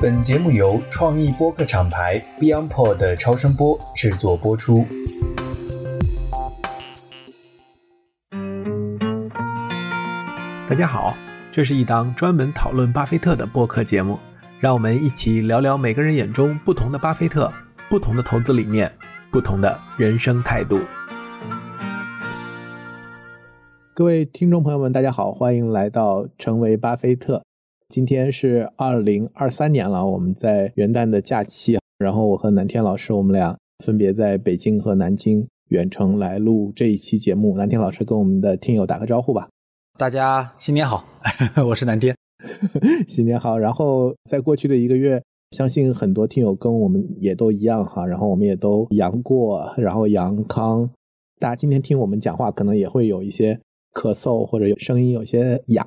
本节目由创意播客厂牌 BeyondPod 的超声波制作播出。大家好，这是一档专门讨论巴菲特的播客节目，让我们一起聊聊每个人眼中不同的巴菲特、不同的投资理念、不同的人生态度。各位听众朋友们，大家好，欢迎来到成为巴菲特。今天是二零二三年了，我们在元旦的假期，然后我和南天老师，我们俩分别在北京和南京远程来录这一期节目。南天老师跟我们的听友打个招呼吧。大家新年好，我是南天，新年好。然后在过去的一个月，相信很多听友跟我们也都一样哈，然后我们也都阳过，然后阳康。大家今天听我们讲话，可能也会有一些。咳嗽或者有声音有些哑，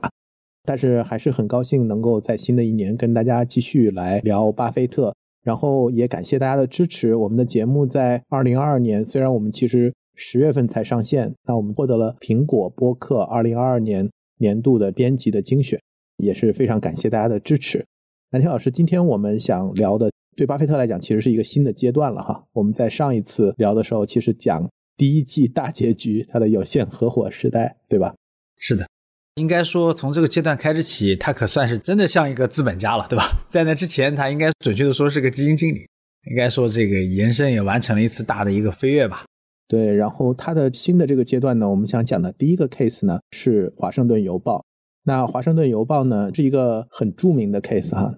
但是还是很高兴能够在新的一年跟大家继续来聊巴菲特，然后也感谢大家的支持。我们的节目在二零二二年，虽然我们其实十月份才上线，但我们获得了苹果播客二零二二年年度的编辑的精选，也是非常感谢大家的支持。南天老师，今天我们想聊的，对巴菲特来讲其实是一个新的阶段了哈。我们在上一次聊的时候，其实讲。第一季大结局，他的有限合伙时代，对吧？是的，应该说从这个阶段开始起，他可算是真的像一个资本家了，对吧？在那之前，他应该准确的说是个基金经理。应该说这个延伸也完成了一次大的一个飞跃吧。对，然后他的新的这个阶段呢，我们想讲的第一个 case 呢是华盛顿邮报。那华盛顿邮报呢是一个很著名的 case 哈，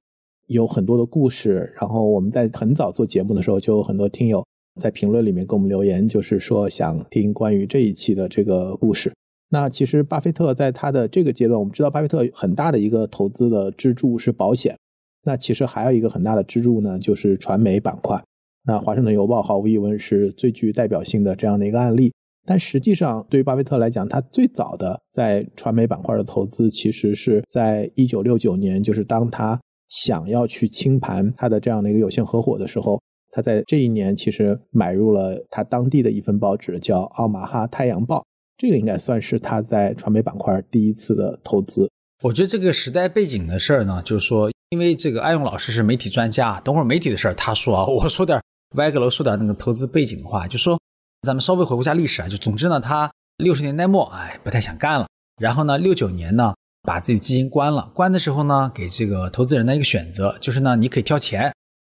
有很多的故事。然后我们在很早做节目的时候，就有很多听友。在评论里面给我们留言，就是说想听关于这一期的这个故事。那其实巴菲特在他的这个阶段，我们知道巴菲特很大的一个投资的支柱是保险。那其实还有一个很大的支柱呢，就是传媒板块。那华盛顿邮报毫无疑问是最具代表性的这样的一个案例。但实际上，对于巴菲特来讲，他最早的在传媒板块的投资，其实是在一九六九年，就是当他想要去清盘他的这样的一个有限合伙的时候。他在这一年其实买入了他当地的一份报纸，叫《奥马哈太阳报》，这个应该算是他在传媒板块第一次的投资。我觉得这个时代背景的事儿呢，就是说，因为这个艾勇老师是媒体专家，等会儿媒体的事儿他说啊，我说点歪个楼，说点那个投资背景的话，就说咱们稍微回顾一下历史啊，就总之呢，他六十年代末哎不太想干了，然后呢六九年呢把自己基金关了，关的时候呢给这个投资人的一个选择，就是呢你可以挑钱。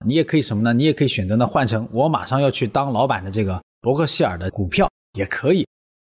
你也可以什么呢？你也可以选择呢换成我马上要去当老板的这个伯克希尔的股票也可以。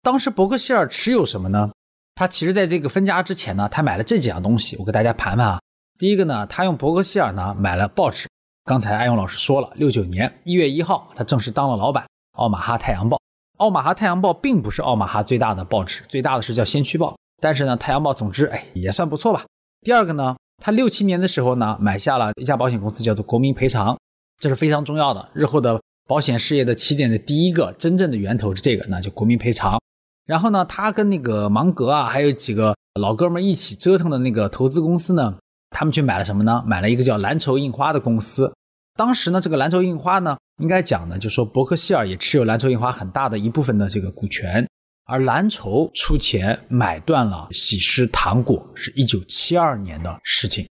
当时伯克希尔持有什么呢？他其实在这个分家之前呢，他买了这几样东西，我给大家盘盘啊。第一个呢，他用伯克希尔呢买了报纸。刚才艾勇老师说了，六九年一月一号，他正式当了老板。奥马哈太阳报，奥马哈太阳报并不是奥马哈最大的报纸，最大的是叫先驱报。但是呢，太阳报总之哎也算不错吧。第二个呢？他六七年的时候呢，买下了一家保险公司，叫做国民赔偿，这是非常重要的。日后的保险事业的起点的第一个真正的源头是这个，那就国民赔偿。然后呢，他跟那个芒格啊，还有几个老哥们一起折腾的那个投资公司呢，他们去买了什么呢？买了一个叫蓝筹印花的公司。当时呢，这个蓝筹印花呢，应该讲呢，就说伯克希尔也持有蓝筹印花很大的一部分的这个股权。而蓝筹出钱买断了喜诗糖果，是一九七二年的事情。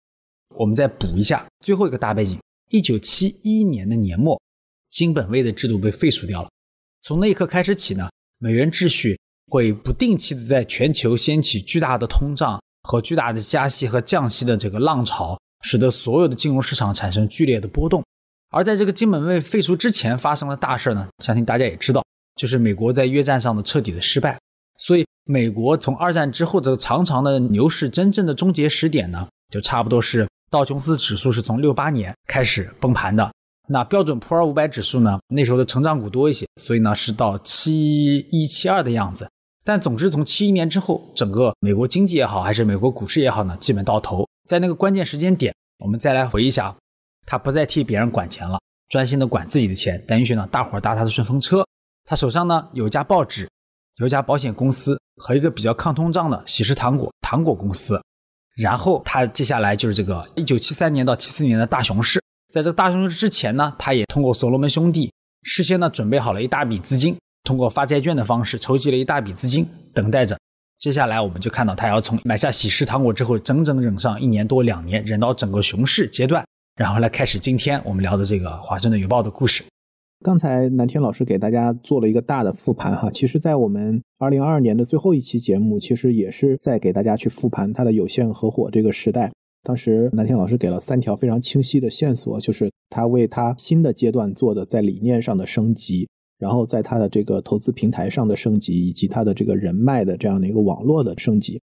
我们再补一下最后一个大背景：一九七一年的年末，金本位的制度被废除掉了。从那一刻开始起呢，美元秩序会不定期的在全球掀起巨大的通胀和巨大的加息和降息的这个浪潮，使得所有的金融市场产生剧烈的波动。而在这个金本位废除之前发生的大事呢，相信大家也知道。就是美国在越战上的彻底的失败，所以美国从二战之后这个长长的牛市真正的终结时点呢，就差不多是道琼斯指数是从六八年开始崩盘的。那标准普尔五百指数呢，那时候的成长股多一些，所以呢是到七一七二的样子。但总之从七一年之后，整个美国经济也好，还是美国股市也好呢，基本到头。在那个关键时间点，我们再来回忆一下，他不再替别人管钱了，专心的管自己的钱，等于说呢，大伙搭他的顺风车。他手上呢有一家报纸，有一家保险公司和一个比较抗通胀的喜事糖果糖果公司。然后他接下来就是这个一九七三年到七四年的大熊市。在这个大熊市之前呢，他也通过所罗门兄弟事先呢准备好了一大笔资金，通过发债券的方式筹集了一大笔资金，等待着。接下来我们就看到他要从买下喜事糖果之后，整整忍上一年多两年，忍到整个熊市阶段，然后来开始今天我们聊的这个《华盛顿邮报》的故事。刚才南天老师给大家做了一个大的复盘哈，其实，在我们二零二二年的最后一期节目，其实也是在给大家去复盘他的有限合伙这个时代。当时南天老师给了三条非常清晰的线索，就是他为他新的阶段做的在理念上的升级，然后在他的这个投资平台上的升级，以及他的这个人脉的这样的一个网络的升级。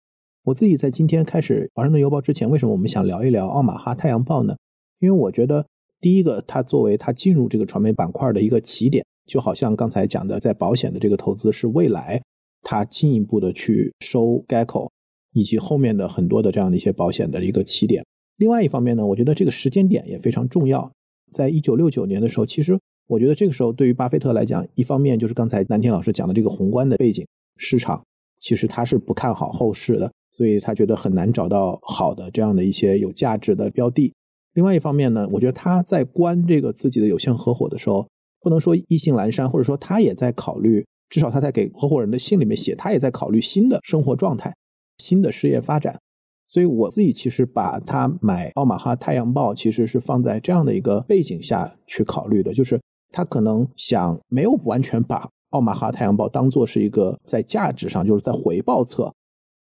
我自己在今天开始华盛顿邮报之前，为什么我们想聊一聊奥马哈太阳报呢？因为我觉得第一个，它作为它进入这个传媒板块的一个起点，就好像刚才讲的，在保险的这个投资是未来它进一步的去收 GECO。以及后面的很多的这样的一些保险的一个起点。另外一方面呢，我觉得这个时间点也非常重要。在一九六九年的时候，其实我觉得这个时候对于巴菲特来讲，一方面就是刚才南天老师讲的这个宏观的背景，市场其实他是不看好后市的，所以他觉得很难找到好的这样的一些有价值的标的。另外一方面呢，我觉得他在关这个自己的有限合伙的时候，不能说意兴阑珊，或者说他也在考虑，至少他在给合伙人的信里面写，他也在考虑新的生活状态。新的事业发展，所以我自己其实把他买奥马哈太阳报，其实是放在这样的一个背景下去考虑的，就是他可能想没有完全把奥马哈太阳报当做是一个在价值上，就是在回报侧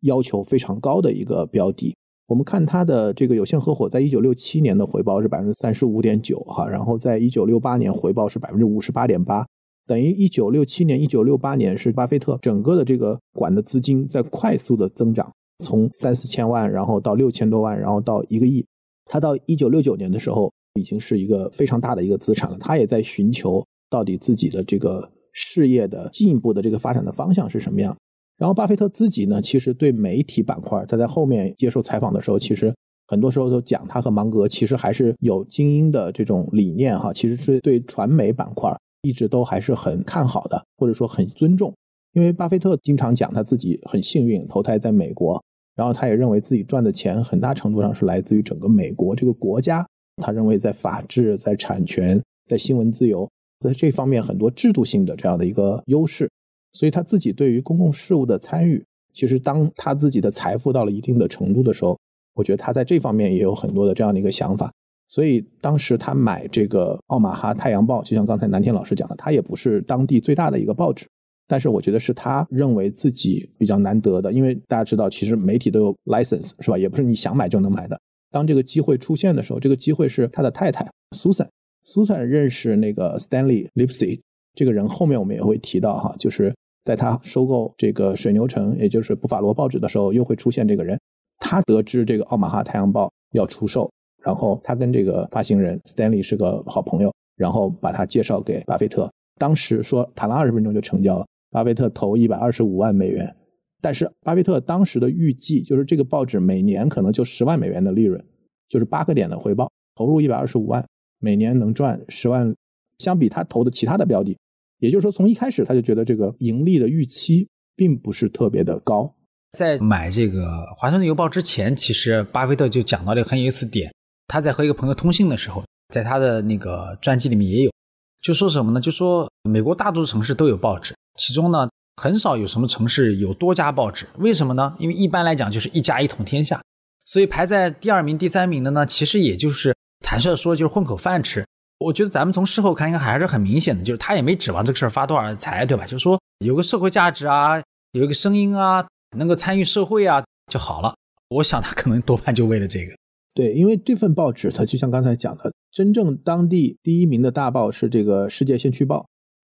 要求非常高的一个标的。我们看它的这个有限合伙，在一九六七年的回报是百分之三十五点九哈，然后在一九六八年回报是百分之五十八点八。等于一九六七年、一九六八年是巴菲特整个的这个管的资金在快速的增长，从三四千万，然后到六千多万，然后到一个亿。他到一九六九年的时候，已经是一个非常大的一个资产了。他也在寻求到底自己的这个事业的进一步的这个发展的方向是什么样。然后巴菲特自己呢，其实对媒体板块，他在后面接受采访的时候，其实很多时候都讲他和芒格其实还是有精英的这种理念哈，其实是对传媒板块。一直都还是很看好的，或者说很尊重，因为巴菲特经常讲他自己很幸运投胎在美国，然后他也认为自己赚的钱很大程度上是来自于整个美国这个国家。他认为在法治、在产权、在新闻自由，在这方面很多制度性的这样的一个优势，所以他自己对于公共事务的参与，其实当他自己的财富到了一定的程度的时候，我觉得他在这方面也有很多的这样的一个想法。所以当时他买这个《奥马哈太阳报》，就像刚才南天老师讲的，他也不是当地最大的一个报纸，但是我觉得是他认为自己比较难得的，因为大家知道，其实媒体都有 license 是吧？也不是你想买就能买的。当这个机会出现的时候，这个机会是他的太太 Susan，Susan 认识那个 Stanley Lipsy 这个人，后面我们也会提到哈，就是在他收购这个水牛城，也就是布法罗报纸的时候，又会出现这个人。他得知这个《奥马哈太阳报》要出售。然后他跟这个发行人 Stanley 是个好朋友，然后把他介绍给巴菲特。当时说谈了二十分钟就成交了，巴菲特投一百二十五万美元。但是巴菲特当时的预计就是这个报纸每年可能就十万美元的利润，就是八个点的回报，投入一百二十五万，每年能赚十万。相比他投的其他的标的，也就是说从一开始他就觉得这个盈利的预期并不是特别的高。在买这个华盛顿邮报之前，其实巴菲特就讲到了很有意思点。他在和一个朋友通信的时候，在他的那个传记里面也有，就说什么呢？就说美国大多数城市都有报纸，其中呢很少有什么城市有多家报纸。为什么呢？因为一般来讲就是一家一统天下，所以排在第二名、第三名的呢，其实也就是坦率说就是混口饭吃。我觉得咱们从事后看，应该还是很明显的，就是他也没指望这个事儿发多少财，对吧？就是说有个社会价值啊，有一个声音啊，能够参与社会啊就好了。我想他可能多半就为了这个。对，因为这份报纸，它就像刚才讲的，真正当地第一名的大报是这个《世界先驱报》，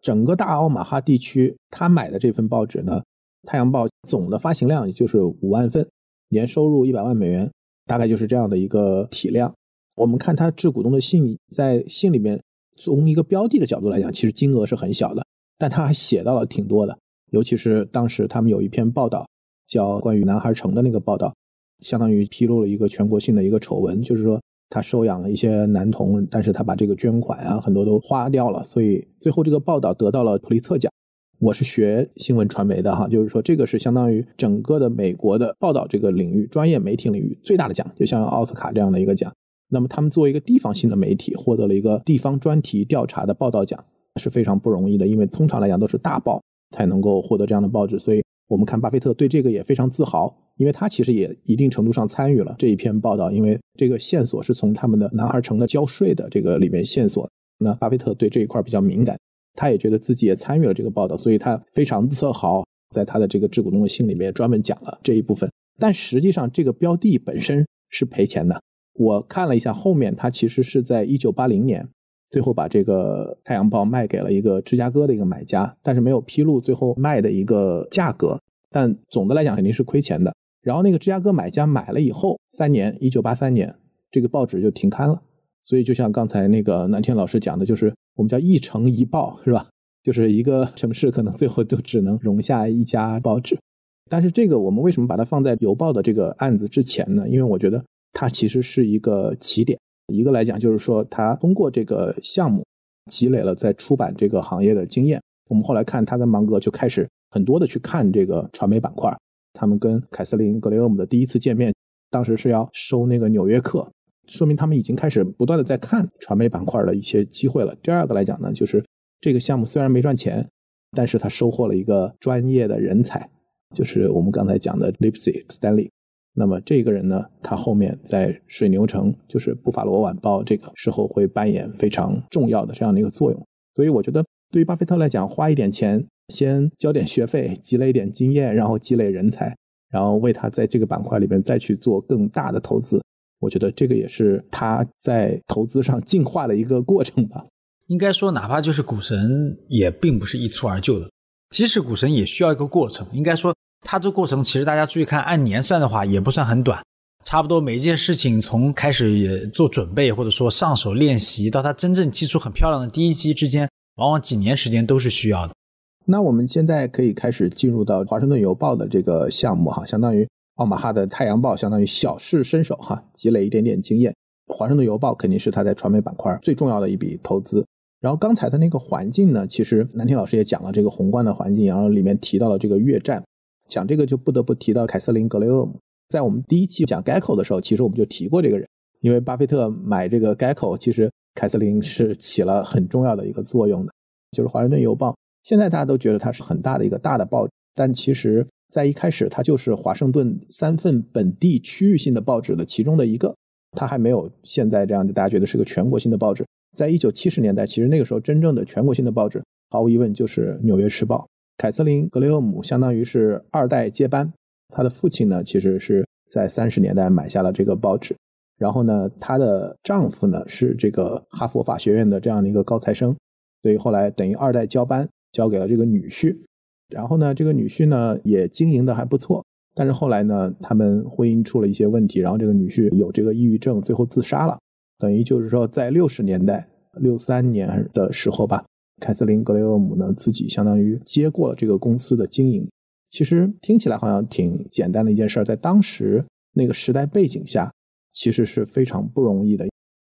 整个大奥马哈地区，他买的这份报纸呢，《太阳报》总的发行量也就是五万份，年收入一百万美元，大概就是这样的一个体量。我们看他致股东的信，在信里面，从一个标的的角度来讲，其实金额是很小的，但他还写到了挺多的，尤其是当时他们有一篇报道，叫关于南孩城的那个报道。相当于披露了一个全国性的一个丑闻，就是说他收养了一些男童，但是他把这个捐款啊很多都花掉了，所以最后这个报道得到了普利策奖。我是学新闻传媒的哈，就是说这个是相当于整个的美国的报道这个领域专业媒体领域最大的奖，就像奥斯卡这样的一个奖。那么他们作为一个地方性的媒体，获得了一个地方专题调查的报道奖是非常不容易的，因为通常来讲都是大报才能够获得这样的报纸，所以我们看巴菲特对这个也非常自豪。因为他其实也一定程度上参与了这一篇报道，因为这个线索是从他们的男孩城的交税的这个里面线索。那巴菲特对这一块比较敏感，他也觉得自己也参与了这个报道，所以他非常自豪，在他的这个致股东的信里面专门讲了这一部分。但实际上，这个标的本身是赔钱的。我看了一下后面，他其实是在一九八零年最后把这个《太阳报》卖给了一个芝加哥的一个买家，但是没有披露最后卖的一个价格。但总的来讲，肯定是亏钱的。然后那个芝加哥买家买了以后，三年，一九八三年，这个报纸就停刊了。所以就像刚才那个南天老师讲的，就是我们叫一城一报，是吧？就是一个 城市可能最后都只能容下一家报纸。但是这个我们为什么把它放在邮报的这个案子之前呢？因为我觉得它其实是一个起点。一个来讲就是说，他通过这个项目积累了在出版这个行业的经验。我们后来看他跟芒格就开始很多的去看这个传媒板块。他们跟凯瑟琳·格雷厄姆的第一次见面，当时是要收那个《纽约客》，说明他们已经开始不断的在看传媒板块的一些机会了。第二个来讲呢，就是这个项目虽然没赚钱，但是他收获了一个专业的人才，就是我们刚才讲的 Lipsy Stanley。那么这个人呢，他后面在水牛城，就是《布法罗晚报》这个时候会扮演非常重要的这样的一个作用。所以我觉得，对于巴菲特来讲，花一点钱。先交点学费，积累一点经验，然后积累人才，然后为他在这个板块里边再去做更大的投资。我觉得这个也是他在投资上进化的一个过程吧。应该说，哪怕就是股神，也并不是一蹴而就的。即使股神也需要一个过程。应该说，他这过程其实大家注意看，按年算的话也不算很短。差不多每一件事情从开始也做准备，或者说上手练习，到他真正击出很漂亮的第一击之间，往往几年时间都是需要的。那我们现在可以开始进入到华盛顿邮报的这个项目哈，相当于奥马哈的太阳报，相当于小试身手哈，积累一点点经验。华盛顿邮报肯定是他在传媒板块最重要的一笔投资。然后刚才的那个环境呢，其实南天老师也讲了这个宏观的环境，然后里面提到了这个越战，讲这个就不得不提到凯瑟琳·格雷厄姆。在我们第一期讲 Geico 的时候，其实我们就提过这个人，因为巴菲特买这个 Geico，其实凯瑟琳是起了很重要的一个作用的，就是华盛顿邮报。现在大家都觉得它是很大的一个大的报，但其实，在一开始它就是华盛顿三份本地区域性的报纸的其中的一个，它还没有现在这样，大家觉得是个全国性的报纸。在一九七十年代，其实那个时候真正的全国性的报纸，毫无疑问就是《纽约时报》。凯瑟琳·格雷厄姆相当于是二代接班，他的父亲呢，其实是在三十年代买下了这个报纸，然后呢，她的丈夫呢是这个哈佛法学院的这样的一个高材生，所以后来等于二代交班。交给了这个女婿，然后呢，这个女婿呢也经营的还不错，但是后来呢，他们婚姻出了一些问题，然后这个女婿有这个抑郁症，最后自杀了。等于就是说，在六十年代六三年的时候吧，凯瑟琳·格雷厄姆呢自己相当于接过了这个公司的经营。其实听起来好像挺简单的一件事，在当时那个时代背景下，其实是非常不容易的。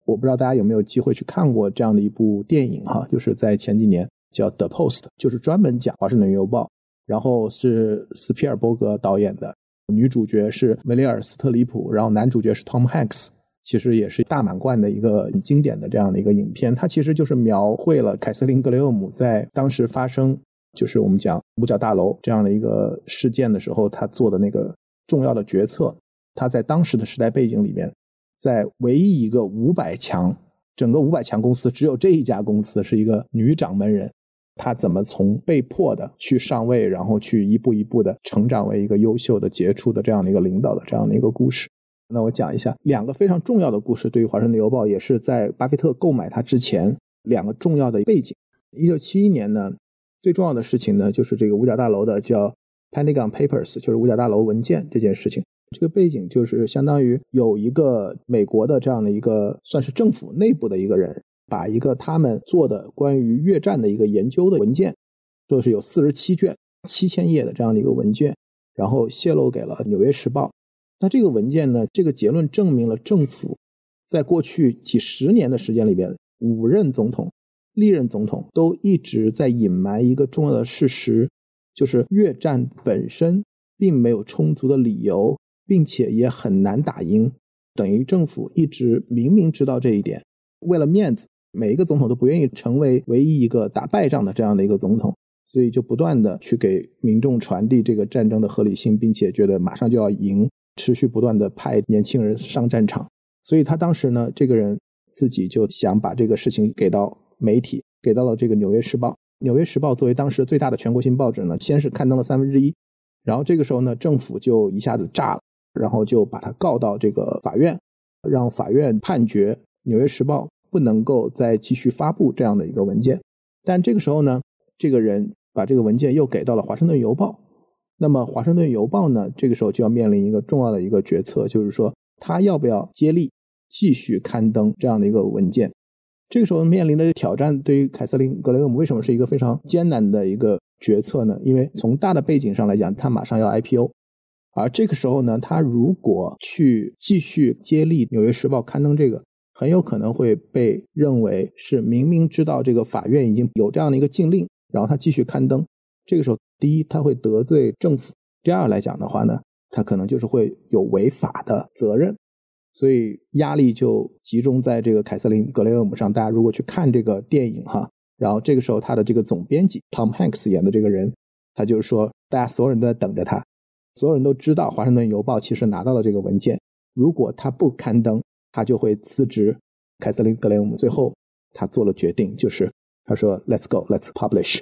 我不知道大家有没有机会去看过这样的一部电影哈，就是在前几年。叫《The Post》，就是专门讲华盛顿邮报，然后是斯皮尔伯格导演的，女主角是梅丽尔·斯特里普，然后男主角是 Tom Hanks，其实也是大满贯的一个很经典的这样的一个影片。它其实就是描绘了凯瑟琳·格雷厄姆在当时发生，就是我们讲五角大楼这样的一个事件的时候，他做的那个重要的决策。他在当时的时代背景里面，在唯一一个五百强，整个五百强公司只有这一家公司是一个女掌门人。他怎么从被迫的去上位，然后去一步一步的成长为一个优秀的、杰出的这样的一个领导的这样的一个故事？那我讲一下两个非常重要的故事，对于华盛顿邮报也是在巴菲特购买它之前两个重要的背景。一九七一年呢，最重要的事情呢就是这个五角大楼的叫 Pentagon Papers，就是五角大楼文件这件事情。这个背景就是相当于有一个美国的这样的一个算是政府内部的一个人。把一个他们做的关于越战的一个研究的文件，说是有四十七卷、七千页的这样的一个文件，然后泄露给了《纽约时报》。那这个文件呢，这个结论证明了政府在过去几十年的时间里边，五任总统、历任总统都一直在隐瞒一个重要的事实，就是越战本身并没有充足的理由，并且也很难打赢。等于政府一直明明知道这一点，为了面子。每一个总统都不愿意成为唯一一个打败仗的这样的一个总统，所以就不断的去给民众传递这个战争的合理性，并且觉得马上就要赢，持续不断的派年轻人上战场。所以他当时呢，这个人自己就想把这个事情给到媒体，给到了这个《纽约时报》。《纽约时报》作为当时最大的全国性报纸呢，先是刊登了三分之一，然后这个时候呢，政府就一下子炸了，然后就把他告到这个法院，让法院判决《纽约时报》不能够再继续发布这样的一个文件。但这个时候呢，这个人。把这个文件又给到了《华盛顿邮报》，那么《华盛顿邮报》呢，这个时候就要面临一个重要的一个决策，就是说他要不要接力继续刊登这样的一个文件。这个时候面临的挑战，对于凯瑟琳·格雷厄姆为什么是一个非常艰难的一个决策呢？因为从大的背景上来讲，他马上要 IPO，而这个时候呢，他如果去继续接力《纽约时报》刊登这个，很有可能会被认为是明明知道这个法院已经有这样的一个禁令。然后他继续刊登，这个时候，第一他会得罪政府，第二来讲的话呢，他可能就是会有违法的责任，所以压力就集中在这个凯瑟琳·格雷厄姆上。大家如果去看这个电影哈，然后这个时候他的这个总编辑 Tom Hanks 演的这个人，他就是说，大家所有人都在等着他，所有人都知道《华盛顿邮报》其实拿到了这个文件，如果他不刊登，他就会辞职。凯瑟琳·格雷厄姆最后他做了决定，就是。他说：“Let's go, let's publish。”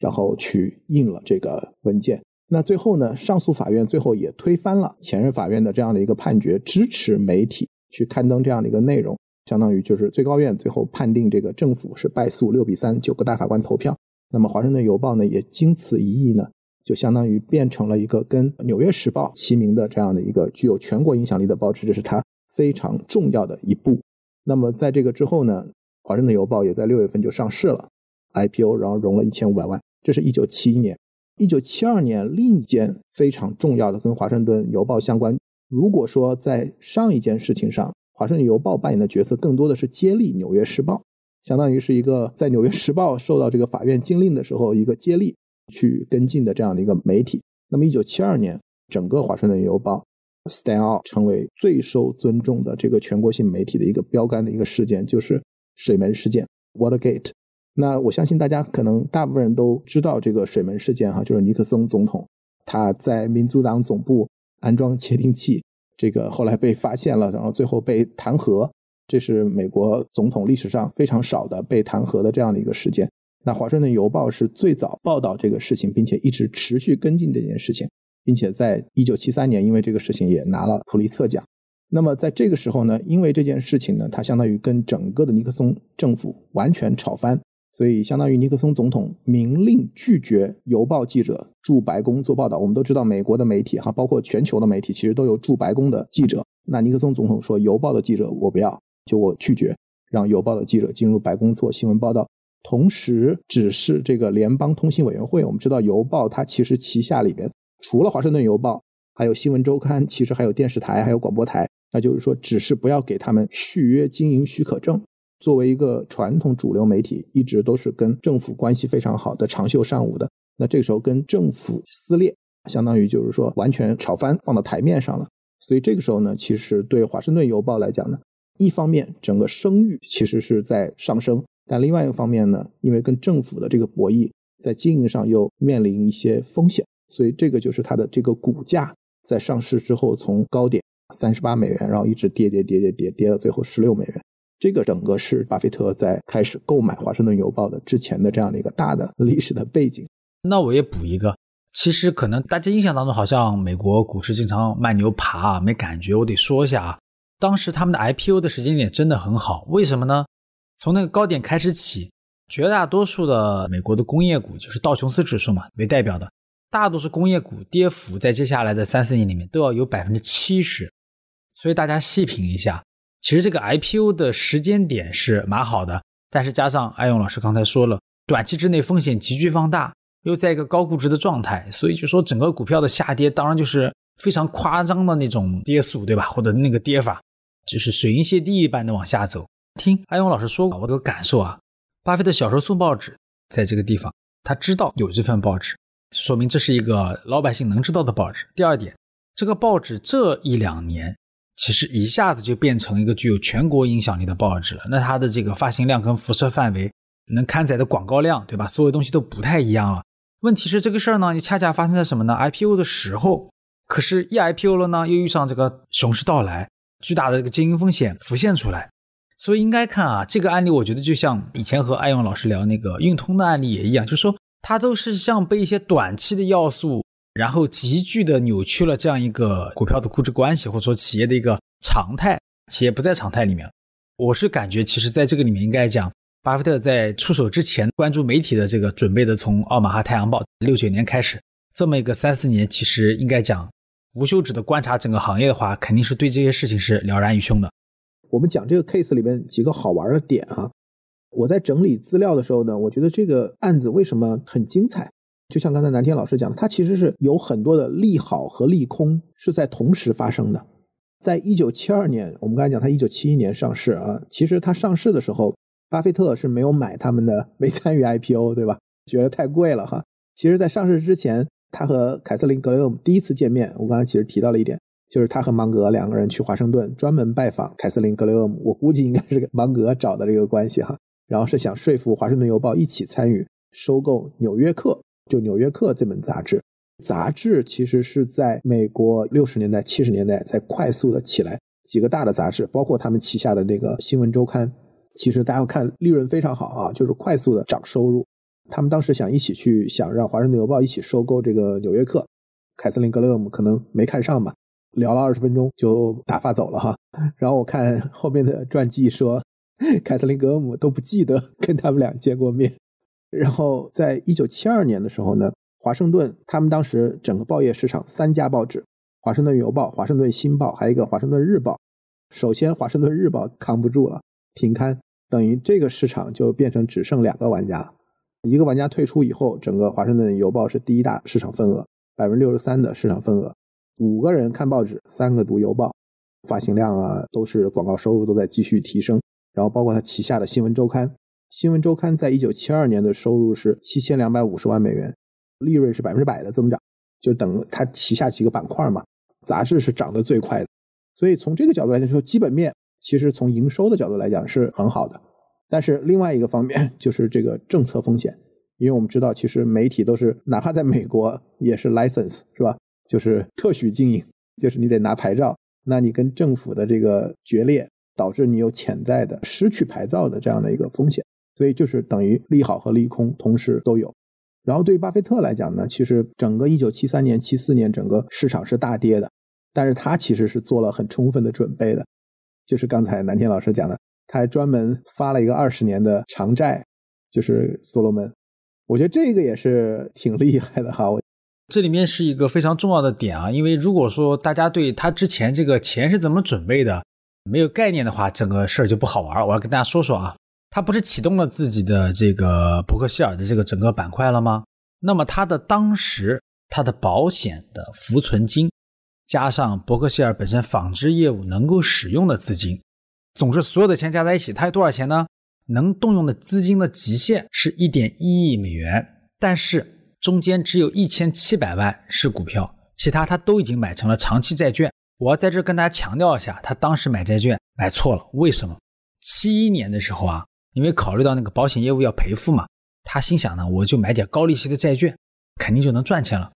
然后去印了这个文件。那最后呢，上诉法院最后也推翻了前任法院的这样的一个判决，支持媒体去刊登这样的一个内容，相当于就是最高院最后判定这个政府是败诉，六比三，九个大法官投票。那么《华盛顿邮报》呢，也经此一役呢，就相当于变成了一个跟《纽约时报》齐名的这样的一个具有全国影响力的报纸，这是它非常重要的一步。那么在这个之后呢？华盛顿邮报也在六月份就上市了，IPO，然后融了一千五百万。这是一九七一年，一九七二年另一件非常重要的跟华盛顿邮报相关。如果说在上一件事情上，华盛顿邮报扮演的角色更多的是接力纽约时报，相当于是一个在纽约时报受到这个法院禁令的时候一个接力去跟进的这样的一个媒体。那么一九七二年，整个华盛顿邮报 stand out 成为最受尊重的这个全国性媒体的一个标杆的一个事件，就是。水门事件 （Watergate），那我相信大家可能大部分人都知道这个水门事件哈，就是尼克松总统他在民主党总部安装窃听器，这个后来被发现了，然后最后被弹劾，这是美国总统历史上非常少的被弹劾的这样的一个事件。那华盛顿邮报是最早报道这个事情，并且一直持续跟进这件事情，并且在一九七三年因为这个事情也拿了普利策奖。那么在这个时候呢，因为这件事情呢，它相当于跟整个的尼克松政府完全吵翻，所以相当于尼克松总统明令拒绝邮报记者驻白宫做报道。我们都知道，美国的媒体哈，包括全球的媒体，其实都有驻白宫的记者。那尼克松总统说，邮报的记者我不要，就我拒绝让邮报的记者进入白宫做新闻报道。同时只是这个联邦通信委员会，我们知道邮报它其实旗下里边除了华盛顿邮报，还有新闻周刊，其实还有电视台，还有广播台。那就是说，只是不要给他们续约经营许可证。作为一个传统主流媒体，一直都是跟政府关系非常好的、长袖善舞的。那这个时候跟政府撕裂，相当于就是说完全炒翻，放到台面上了。所以这个时候呢，其实对华盛顿邮报来讲呢，一方面整个声誉其实是在上升，但另外一个方面呢，因为跟政府的这个博弈，在经营上又面临一些风险，所以这个就是它的这个股价在上市之后从高点。三十八美元，然后一直跌跌跌跌跌跌到最后十六美元。这个整个是巴菲特在开始购买华盛顿邮报的之前的这样的一个大的历史的背景。那我也补一个，其实可能大家印象当中好像美国股市经常慢牛爬啊，没感觉。我得说一下啊，当时他们的 IPO 的时间点真的很好，为什么呢？从那个高点开始起，绝大多数的美国的工业股，就是道琼斯指数嘛为代表的，大多数工业股跌幅在接下来的三四年里面都要有百分之七十。所以大家细品一下，其实这个 IPO 的时间点是蛮好的，但是加上艾勇老师刚才说了，短期之内风险急剧放大，又在一个高估值的状态，所以就说整个股票的下跌，当然就是非常夸张的那种跌速，对吧？或者那个跌法，就是水银泻地一般的往下走。听艾勇老师说，我的感受啊，巴菲特小时候送报纸，在这个地方，他知道有这份报纸，说明这是一个老百姓能知道的报纸。第二点，这个报纸这一两年。其实一下子就变成一个具有全国影响力的报纸了。那它的这个发行量跟辐射范围，能刊载的广告量，对吧？所有东西都不太一样了。问题是这个事儿呢，又恰恰发生在什么呢？IPO 的时候，可是一 IPO 了呢，又遇上这个熊市到来，巨大的这个经营风险浮现出来。所以应该看啊，这个案例我觉得就像以前和艾勇老师聊那个运通的案例也一样，就是说它都是像被一些短期的要素，然后急剧的扭曲了这样一个股票的估值关系，或者说企业的一个常态，企业不在常态里面。我是感觉，其实在这个里面应该讲，巴菲特在出手之前关注媒体的这个准备的，从奥马哈太阳报六九年开始，这么一个三四年，其实应该讲无休止的观察整个行业的话，肯定是对这些事情是了然于胸的。我们讲这个 case 里面几个好玩的点啊，我在整理资料的时候呢，我觉得这个案子为什么很精彩？就像刚才南天老师讲的，它其实是有很多的利好和利空是在同时发生的。在一九七二年，我们刚才讲它一九七一年上市啊，其实它上市的时候，巴菲特是没有买他们的，没参与 IPO，对吧？觉得太贵了哈。其实，在上市之前，他和凯瑟琳·格雷厄姆第一次见面，我刚才其实提到了一点。就是他和芒格两个人去华盛顿，专门拜访凯瑟琳·格雷厄姆。我估计应该是芒格找的这个关系哈，然后是想说服《华盛顿邮报》一起参与收购《纽约客》，就《纽约客》这本杂志。杂志其实是在美国六十年代、七十年代在快速的起来，几个大的杂志，包括他们旗下的那个《新闻周刊》，其实大家看利润非常好啊，就是快速的涨收入。他们当时想一起去，想让《华盛顿邮报》一起收购这个《纽约客》，凯瑟琳·格勒姆可能没看上吧。聊了二十分钟就打发走了哈，然后我看后面的传记说，凯瑟琳格勒姆都不记得跟他们俩见过面。然后在一九七二年的时候呢，华盛顿他们当时整个报业市场三家报纸，华盛顿邮报、华盛顿新报，还有一个华盛顿日报。首先华盛顿日报扛不住了，停刊，等于这个市场就变成只剩两个玩家，一个玩家退出以后，整个华盛顿邮报是第一大市场份额，百分之六十三的市场份额。五个人看报纸，三个读邮报，发行量啊都是广告收入都在继续提升。然后包括他旗下的新闻周刊，新闻周刊在一九七二年的收入是七千两百五十万美元，利润是百分之百的增长。就等它旗下几个板块嘛，杂志是涨得最快的。所以从这个角度来讲，说基本面其实从营收的角度来讲是很好的。但是另外一个方面就是这个政策风险，因为我们知道其实媒体都是哪怕在美国也是 license 是吧？就是特许经营，就是你得拿牌照，那你跟政府的这个决裂，导致你有潜在的失去牌照的这样的一个风险，所以就是等于利好和利空同时都有。然后对于巴菲特来讲呢，其实整个一九七三年、七四年整个市场是大跌的，但是他其实是做了很充分的准备的，就是刚才南天老师讲的，他还专门发了一个二十年的长债，就是所罗门，我觉得这个也是挺厉害的哈。这里面是一个非常重要的点啊，因为如果说大家对他之前这个钱是怎么准备的没有概念的话，整个事儿就不好玩。我要跟大家说说啊，他不是启动了自己的这个伯克希尔的这个整个板块了吗？那么他的当时他的保险的浮存金，加上伯克希尔本身纺织业务能够使用的资金，总之所有的钱加在一起，他有多少钱呢？能动用的资金的极限是一点一亿美元，但是。中间只有一千七百万是股票，其他他都已经买成了长期债券。我要在这跟大家强调一下，他当时买债券买错了。为什么？七一年的时候啊，因为考虑到那个保险业务要赔付嘛，他心想呢，我就买点高利息的债券，肯定就能赚钱了。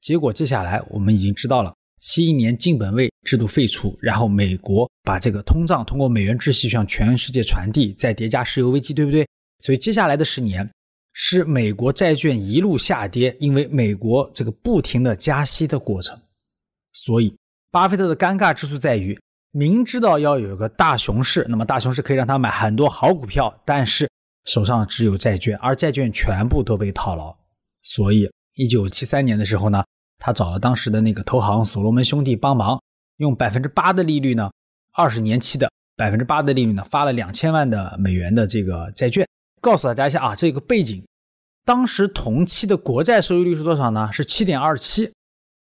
结果接下来我们已经知道了，七一年净本位制度废除，然后美国把这个通胀通过美元秩序向全世界传递，再叠加石油危机，对不对？所以接下来的十年。是美国债券一路下跌，因为美国这个不停的加息的过程，所以巴菲特的尴尬之处在于，明知道要有一个大熊市，那么大熊市可以让他买很多好股票，但是手上只有债券，而债券全部都被套牢，所以一九七三年的时候呢，他找了当时的那个投行所罗门兄弟帮忙，用百分之八的利率呢，二十年期的百分之八的利率呢，发了两千万的美元的这个债券。告诉大家一下啊，这个背景，当时同期的国债收益率是多少呢？是七点二七。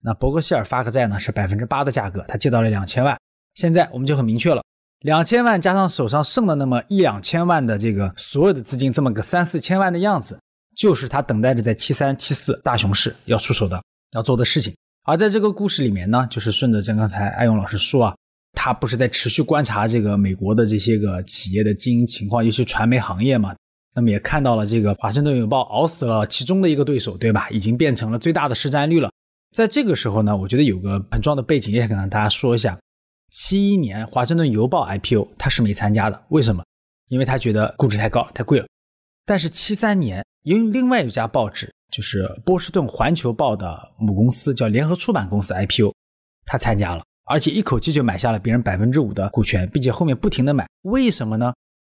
那伯克希尔发个债呢，是百分之八的价格，他借到了两千万。现在我们就很明确了，两千万加上手上剩的那么一两千万的这个所有的资金，这么个三四千万的样子，就是他等待着在七三七四大熊市要出手的要做的事情。而在这个故事里面呢，就是顺着像刚才艾勇老师说啊。他不是在持续观察这个美国的这些个企业的经营情况，尤其传媒行业嘛？那么也看到了这个华盛顿邮报熬死了其中的一个对手，对吧？已经变成了最大的市占率了。在这个时候呢，我觉得有个很重要的背景，也想跟大家说一下。七一年华盛顿邮报 IPO，他是没参加的，为什么？因为他觉得估值太高，太贵了。但是七三年，因为另外一家报纸，就是波士顿环球报的母公司叫联合出版公司 IPO，他参加了，而且一口气就买下了别人百分之五的股权，并且后面不停的买。为什么呢？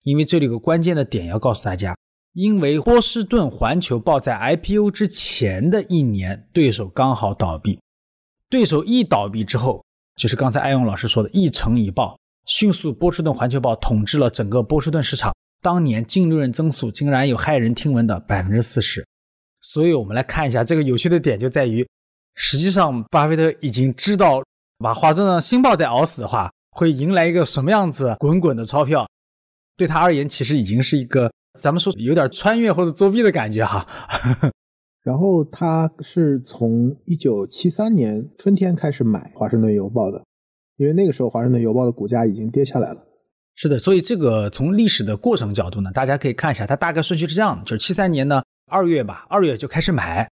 因为这里有个关键的点要告诉大家，因为波士顿环球报在 IPO 之前的一年，对手刚好倒闭，对手一倒闭之后。就是刚才艾勇老师说的，一城一报，迅速波士顿环球报统治了整个波士顿市场。当年净利润增速竟然有骇人听闻的百分之四十。所以，我们来看一下这个有趣的点就在于，实际上巴菲特已经知道，把华盛顿星报再熬死的话，会迎来一个什么样子滚滚的钞票。对他而言，其实已经是一个咱们说有点穿越或者作弊的感觉哈。然后他是从一九七三年春天开始买《华盛顿邮报》的，因为那个时候《华盛顿邮报》的股价已经跌下来了。是的，所以这个从历史的过程角度呢，大家可以看一下，它大概顺序是这样的：就是七三年呢二月吧，二月就开始买，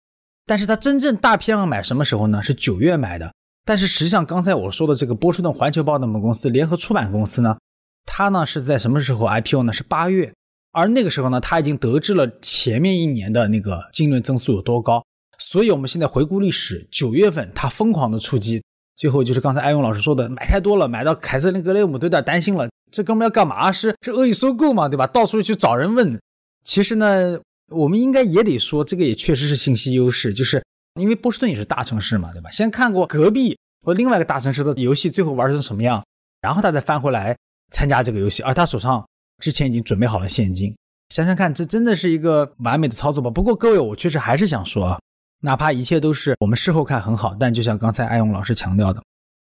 但是它真正大批量买什么时候呢？是九月买的。但是实际上刚才我说的这个波士顿环球报的母公司联合出版公司呢，它呢是在什么时候 IPO 呢？是八月。而那个时候呢，他已经得知了前面一年的那个净利润增速有多高，所以我们现在回顾历史，九月份他疯狂的出击，最后就是刚才艾勇老师说的，买太多了，买到凯瑟琳格雷姆都有点担心了，这哥们要干嘛？是是恶意收购吗？对吧？到处去找人问。其实呢，我们应该也得说，这个也确实是信息优势，就是因为波士顿也是大城市嘛，对吧？先看过隔壁或另外一个大城市的游戏，最后玩成什么样，然后他再翻回来参加这个游戏，而他手上。之前已经准备好了现金，想想看，这真的是一个完美的操作吧？不过各位，我确实还是想说啊，哪怕一切都是我们事后看很好，但就像刚才艾勇老师强调的，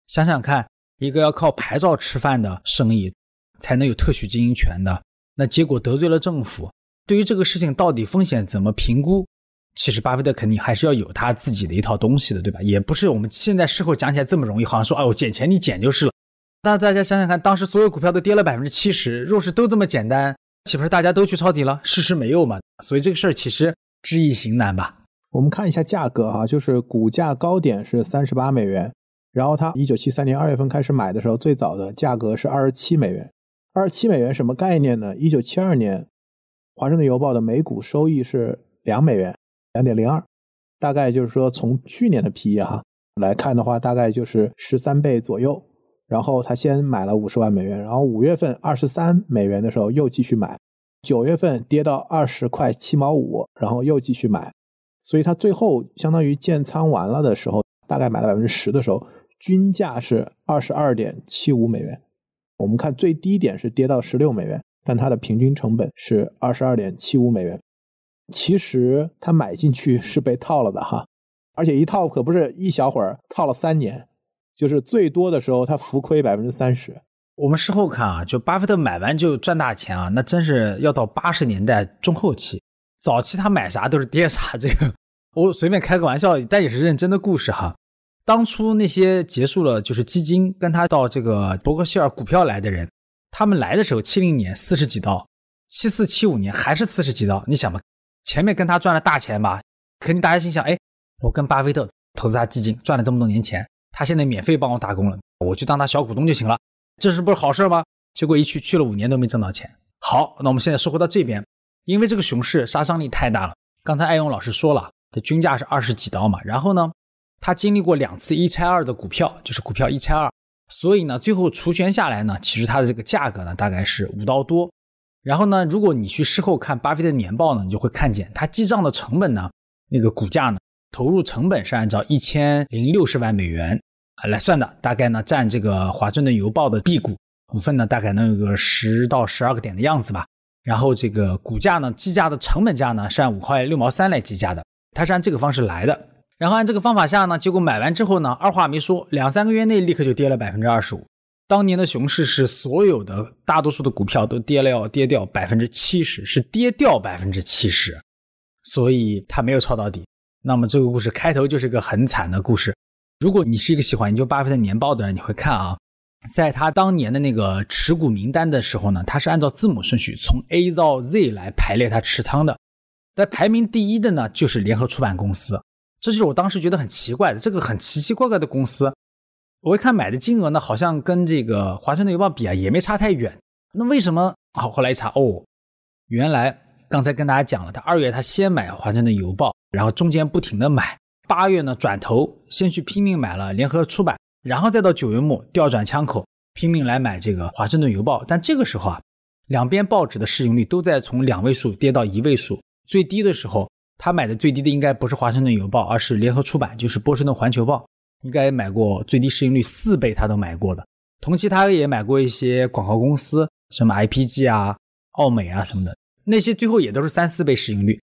想想看，一个要靠牌照吃饭的生意，才能有特许经营权的，那结果得罪了政府，对于这个事情到底风险怎么评估？其实巴菲特肯定还是要有他自己的一套东西的，对吧？也不是我们现在事后讲起来这么容易，好像说，哎，我捡钱你捡就是了。那大家想想看，当时所有股票都跌了百分之七十，若是都这么简单，岂不是大家都去抄底了？事实没有嘛，所以这个事儿其实知易行难吧。我们看一下价格啊，就是股价高点是三十八美元，然后它一九七三年二月份开始买的时候，最早的价格是二十七美元。二十七美元什么概念呢？一九七二年，华盛顿邮报的每股收益是两美元，两点零二，大概就是说从去年的 PE 哈来看的话，大概就是十三倍左右。然后他先买了五十万美元，然后五月份二十三美元的时候又继续买，九月份跌到二十块七毛五，然后又继续买，所以他最后相当于建仓完了的时候，大概买了百分之十的时候，均价是二十二点七五美元。我们看最低点是跌到十六美元，但它的平均成本是二十二点七五美元。其实他买进去是被套了的哈，而且一套可不是一小会儿，套了三年。就是最多的时候，他浮亏百分之三十。我们事后看啊，就巴菲特买完就赚大钱啊，那真是要到八十年代中后期，早期他买啥都是跌啥。这个我随便开个玩笑，但也是认真的故事哈。当初那些结束了就是基金跟他到这个伯克希尔股票来的人，他们来的时候七零年四十几刀，七四七五年还是四十几刀。你想吧，前面跟他赚了大钱吧，肯定大家心想，哎，我跟巴菲特投资他基金赚了这么多年钱。他现在免费帮我打工了，我就当他小股东就行了，这是不是好事吗？结果一去去了五年都没挣到钱。好，那我们现在说回到这边，因为这个熊市杀伤力太大了。刚才艾勇老师说了，它均价是二十几刀嘛，然后呢，他经历过两次一拆二的股票，就是股票一拆二，所以呢，最后除权下来呢，其实它的这个价格呢大概是五刀多。然后呢，如果你去事后看巴菲特年报呢，你就会看见他记账的成本呢，那个股价呢。投入成本是按照一千零六十万美元啊来算的，大概呢占这个华盛顿邮报的 B 股股份呢，大概能有个十到十二个点的样子吧。然后这个股价呢计价的成本价呢是按五块六毛三来计价的，它是按这个方式来的。然后按这个方法下呢，结果买完之后呢，二话没说，两三个月内立刻就跌了百分之二十五。当年的熊市是所有的大多数的股票都跌了要跌掉百分之七十，是跌掉百分之七十，所以它没有抄到底。那么这个故事开头就是个很惨的故事。如果你是一个喜欢研究巴菲特年报的人，你会看啊，在他当年的那个持股名单的时候呢，他是按照字母顺序从 A 到 Z 来排列他持仓的。在排名第一的呢，就是联合出版公司，这就是我当时觉得很奇怪的，这个很奇奇怪怪的公司。我一看买的金额呢，好像跟这个华盛顿邮报比啊，也没差太远。那为什么？好，后来一查，哦，原来刚才跟大家讲了，他二月他先买华盛顿邮报，然后中间不停的买，八月呢转头先去拼命买了联合出版，然后再到九月末调转枪口，拼命来买这个华盛顿邮报。但这个时候啊，两边报纸的市盈率都在从两位数跌到一位数。最低的时候，他买的最低的应该不是华盛顿邮报，而是联合出版，就是波士顿环球报，应该买过最低市盈率四倍，他都买过的。同期他也买过一些广告公司，什么 IPG 啊、奥美啊什么的，那些最后也都是三四倍市盈率。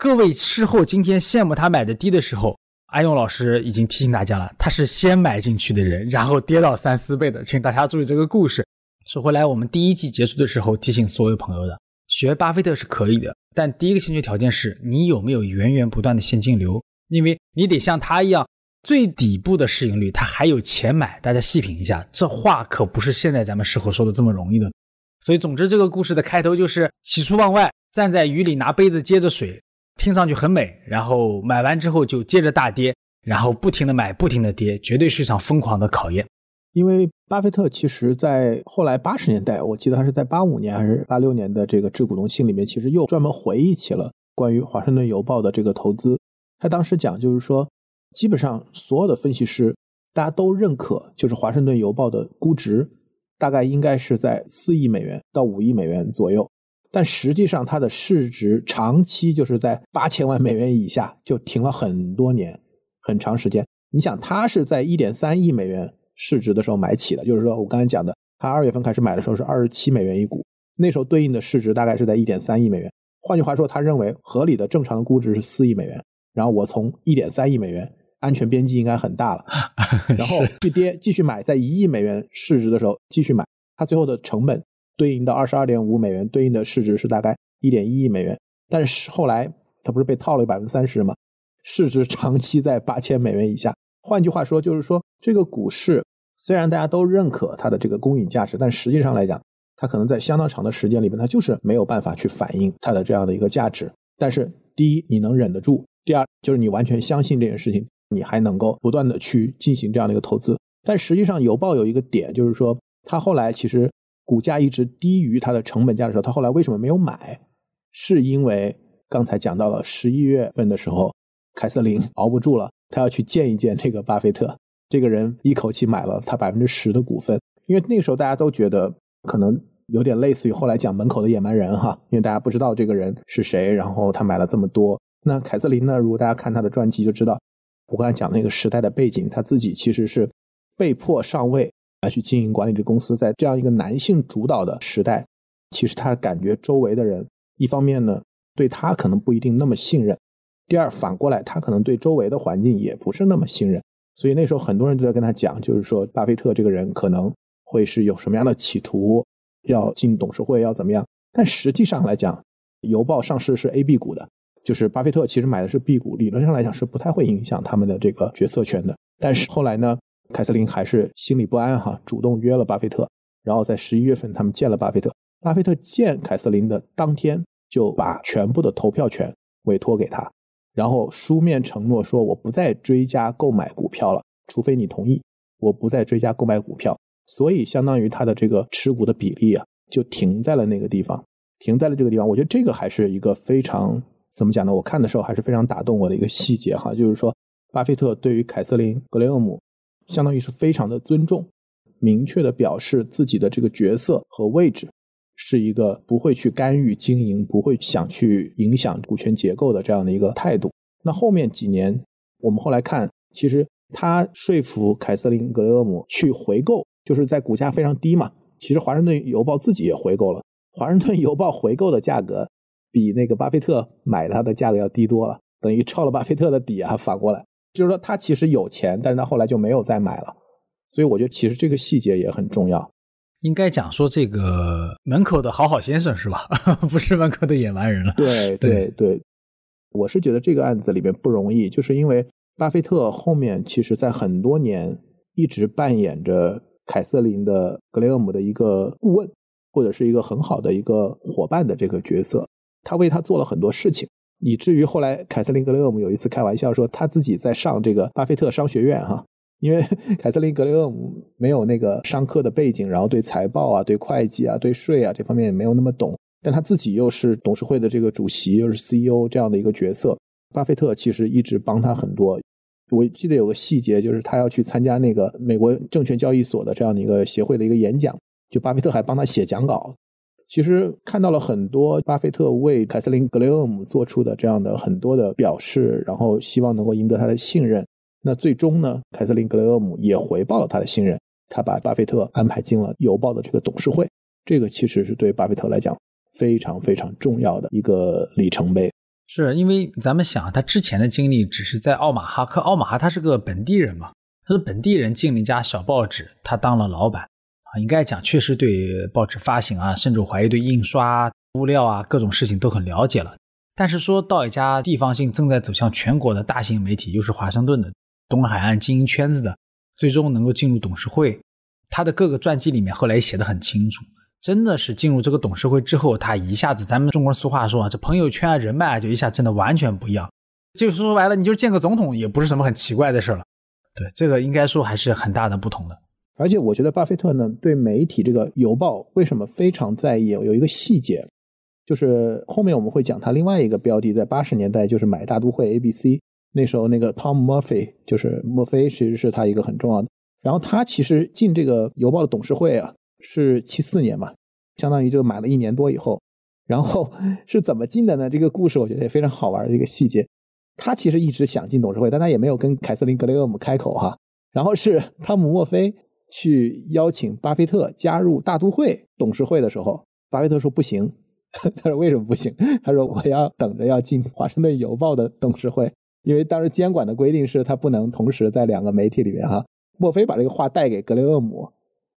各位事后今天羡慕他买的低的时候，安勇老师已经提醒大家了，他是先买进去的人，然后跌到三四倍的，请大家注意这个故事。说回来，我们第一季结束的时候提醒所有朋友的。学巴菲特是可以的，但第一个先决条件是你有没有源源不断的现金流，因为你得像他一样，最底部的市盈率，他还有钱买。大家细品一下，这话可不是现在咱们事后说的这么容易的。所以，总之这个故事的开头就是喜出望外，站在雨里拿杯子接着水，听上去很美。然后买完之后就接着大跌，然后不停的买，不停的跌，绝对是一场疯狂的考验。因为巴菲特其实，在后来八十年代，我记得他是在八五年还是八六年的这个致股东信里面，其实又专门回忆起了关于华盛顿邮报的这个投资。他当时讲，就是说，基本上所有的分析师大家都认可，就是华盛顿邮报的估值大概应该是在四亿美元到五亿美元左右，但实际上它的市值长期就是在八千万美元以下，就停了很多年，很长时间。你想，它是在一点三亿美元。市值的时候买起的，就是说我刚才讲的，它二月份开始买的时候是二十七美元一股，那时候对应的市值大概是在一点三亿美元。换句话说，他认为合理的正常的估值是四亿美元，然后我从一点三亿美元，安全边际应该很大了，然后去跌，继续买，在一亿美元市值的时候继续买，它最后的成本对应到二十二点五美元，对应的市值是大概一点一亿美元。但是后来它不是被套了百分之三十吗？市值长期在八千美元以下。换句话说，就是说这个股市。虽然大家都认可它的这个公允价值，但实际上来讲，它可能在相当长的时间里面，它就是没有办法去反映它的这样的一个价值。但是，第一，你能忍得住；第二，就是你完全相信这件事情，你还能够不断的去进行这样的一个投资。但实际上，邮报有一个点，就是说，它后来其实股价一直低于它的成本价的时候，它后来为什么没有买？是因为刚才讲到了十一月份的时候，凯瑟琳熬不住了，她要去见一见这个巴菲特。这个人一口气买了他百分之十的股份，因为那个时候大家都觉得可能有点类似于后来讲门口的野蛮人哈，因为大家不知道这个人是谁，然后他买了这么多。那凯瑟琳呢？如果大家看他的传记就知道，我刚才讲那个时代的背景，他自己其实是被迫上位来去经营管理这公司，在这样一个男性主导的时代，其实他感觉周围的人一方面呢对他可能不一定那么信任，第二反过来他可能对周围的环境也不是那么信任。所以那时候很多人都在跟他讲，就是说巴菲特这个人可能会是有什么样的企图，要进董事会，要怎么样。但实际上来讲，邮报上市是 A、B 股的，就是巴菲特其实买的是 B 股，理论上来讲是不太会影响他们的这个决策权的。但是后来呢，凯瑟琳还是心里不安哈，主动约了巴菲特，然后在十一月份他们见了巴菲特。巴菲特见凯瑟琳的当天就把全部的投票权委托给他。然后书面承诺说，我不再追加购买股票了，除非你同意，我不再追加购买股票。所以，相当于他的这个持股的比例啊，就停在了那个地方，停在了这个地方。我觉得这个还是一个非常怎么讲呢？我看的时候还是非常打动我的一个细节哈，就是说，巴菲特对于凯瑟琳·格雷厄姆，相当于是非常的尊重，明确的表示自己的这个角色和位置。是一个不会去干预经营，不会想去影响股权结构的这样的一个态度。那后面几年，我们后来看，其实他说服凯瑟琳·格雷厄姆去回购，就是在股价非常低嘛。其实华盛顿邮报自己也回购了，华盛顿邮报回购的价格比那个巴菲特买它的价格要低多了，等于抄了巴菲特的底啊。反过来就是说，他其实有钱，但是他后来就没有再买了。所以我觉得其实这个细节也很重要。应该讲说这个门口的好好先生是吧？不是门口的野蛮人了。对对对，我是觉得这个案子里面不容易，就是因为巴菲特后面其实在很多年一直扮演着凯瑟琳的格雷厄姆的一个顾问，或者是一个很好的一个伙伴的这个角色。他为他做了很多事情，以至于后来凯瑟琳格雷厄姆有一次开玩笑说，他自己在上这个巴菲特商学院哈，因为 凯瑟琳格雷厄姆没有那个商科的背景，然后对财报啊、对会计啊、对税啊这方面也没有那么懂，但他自己又是董事会的这个主席，又是 CEO 这样的一个角色，巴菲特其实一直帮他很多。我记得有个细节，就是他要去参加那个美国证券交易所的这样的一个协会的一个演讲，就巴菲特还帮他写讲稿。其实看到了很多巴菲特为凯瑟琳·格雷厄姆做出的这样的很多的表示，然后希望能够赢得他的信任。那最终呢，凯瑟琳·格雷厄姆也回报了他的信任，他把巴菲特安排进了邮报的这个董事会。这个其实是对巴菲特来讲非常非常重要的一个里程碑。是因为咱们想，他之前的经历只是在奥马哈，可奥马哈他是个本地人嘛，他是本地人进了一家小报纸，他当了老板。啊，应该讲，确实对报纸发行啊，甚至怀疑对印刷物料啊各种事情都很了解了。但是说到一家地方性正在走向全国的大型媒体，又是华盛顿的东海岸精英圈子的，最终能够进入董事会，他的各个传记里面后来也写的很清楚，真的是进入这个董事会之后，他一下子，咱们中国人俗话说啊，这朋友圈啊人脉啊，就一下真的完全不一样。就是说白了，你就见个总统也不是什么很奇怪的事了。对，这个应该说还是很大的不同的。而且我觉得巴菲特呢，对媒体这个邮报为什么非常在意？有一个细节，就是后面我们会讲他另外一个标的，在八十年代就是买大都会 ABC，那时候那个 Tom Murphy 就是墨菲，其实是他一个很重要的。然后他其实进这个邮报的董事会啊，是七四年嘛，相当于就买了一年多以后。然后 是怎么进的呢？这个故事我觉得也非常好玩的一个细节。他其实一直想进董事会，但他也没有跟凯瑟琳格雷厄姆开口哈。然后是汤姆墨菲。去邀请巴菲特加入大都会董事会的时候，巴菲特说不行。他说为什么不行？他说我要等着要进华盛顿邮报的董事会，因为当时监管的规定是他不能同时在两个媒体里面哈。墨菲把这个话带给格雷厄姆，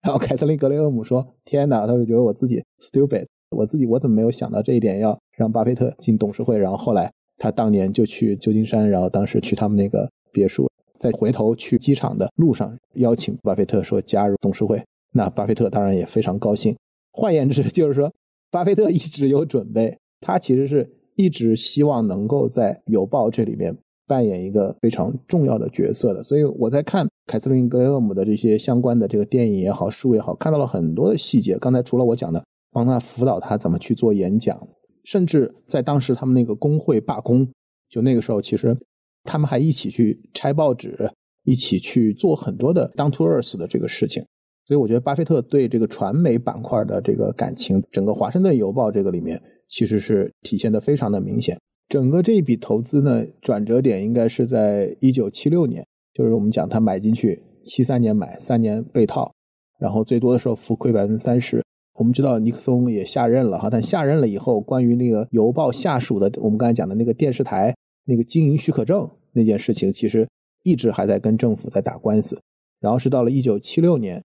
然后凯瑟琳格雷厄姆说：“天哪！”他就觉得我自己 stupid，我自己我怎么没有想到这一点，要让巴菲特进董事会？然后后来他当年就去旧金山，然后当时去他们那个别墅。在回头去机场的路上，邀请巴菲特说加入董事会，那巴菲特当然也非常高兴。换言之，就是说，巴菲特一直有准备，他其实是一直希望能够在邮报这里面扮演一个非常重要的角色的。所以我在看凯瑟琳·格雷厄姆的这些相关的这个电影也好、书也好，看到了很多的细节。刚才除了我讲的，帮他辅导他怎么去做演讲，甚至在当时他们那个工会罢工，就那个时候其实。他们还一起去拆报纸，一起去做很多的 down to earth 的这个事情，所以我觉得巴菲特对这个传媒板块的这个感情，整个华盛顿邮报这个里面其实是体现的非常的明显。整个这一笔投资呢，转折点应该是在一九七六年，就是我们讲他买进去，七三年买，三年被套，然后最多的时候浮亏百分之三十。我们知道尼克松也下任了哈，但下任了以后，关于那个邮报下属的，我们刚才讲的那个电视台。那个经营许可证那件事情，其实一直还在跟政府在打官司，然后是到了一九七六年，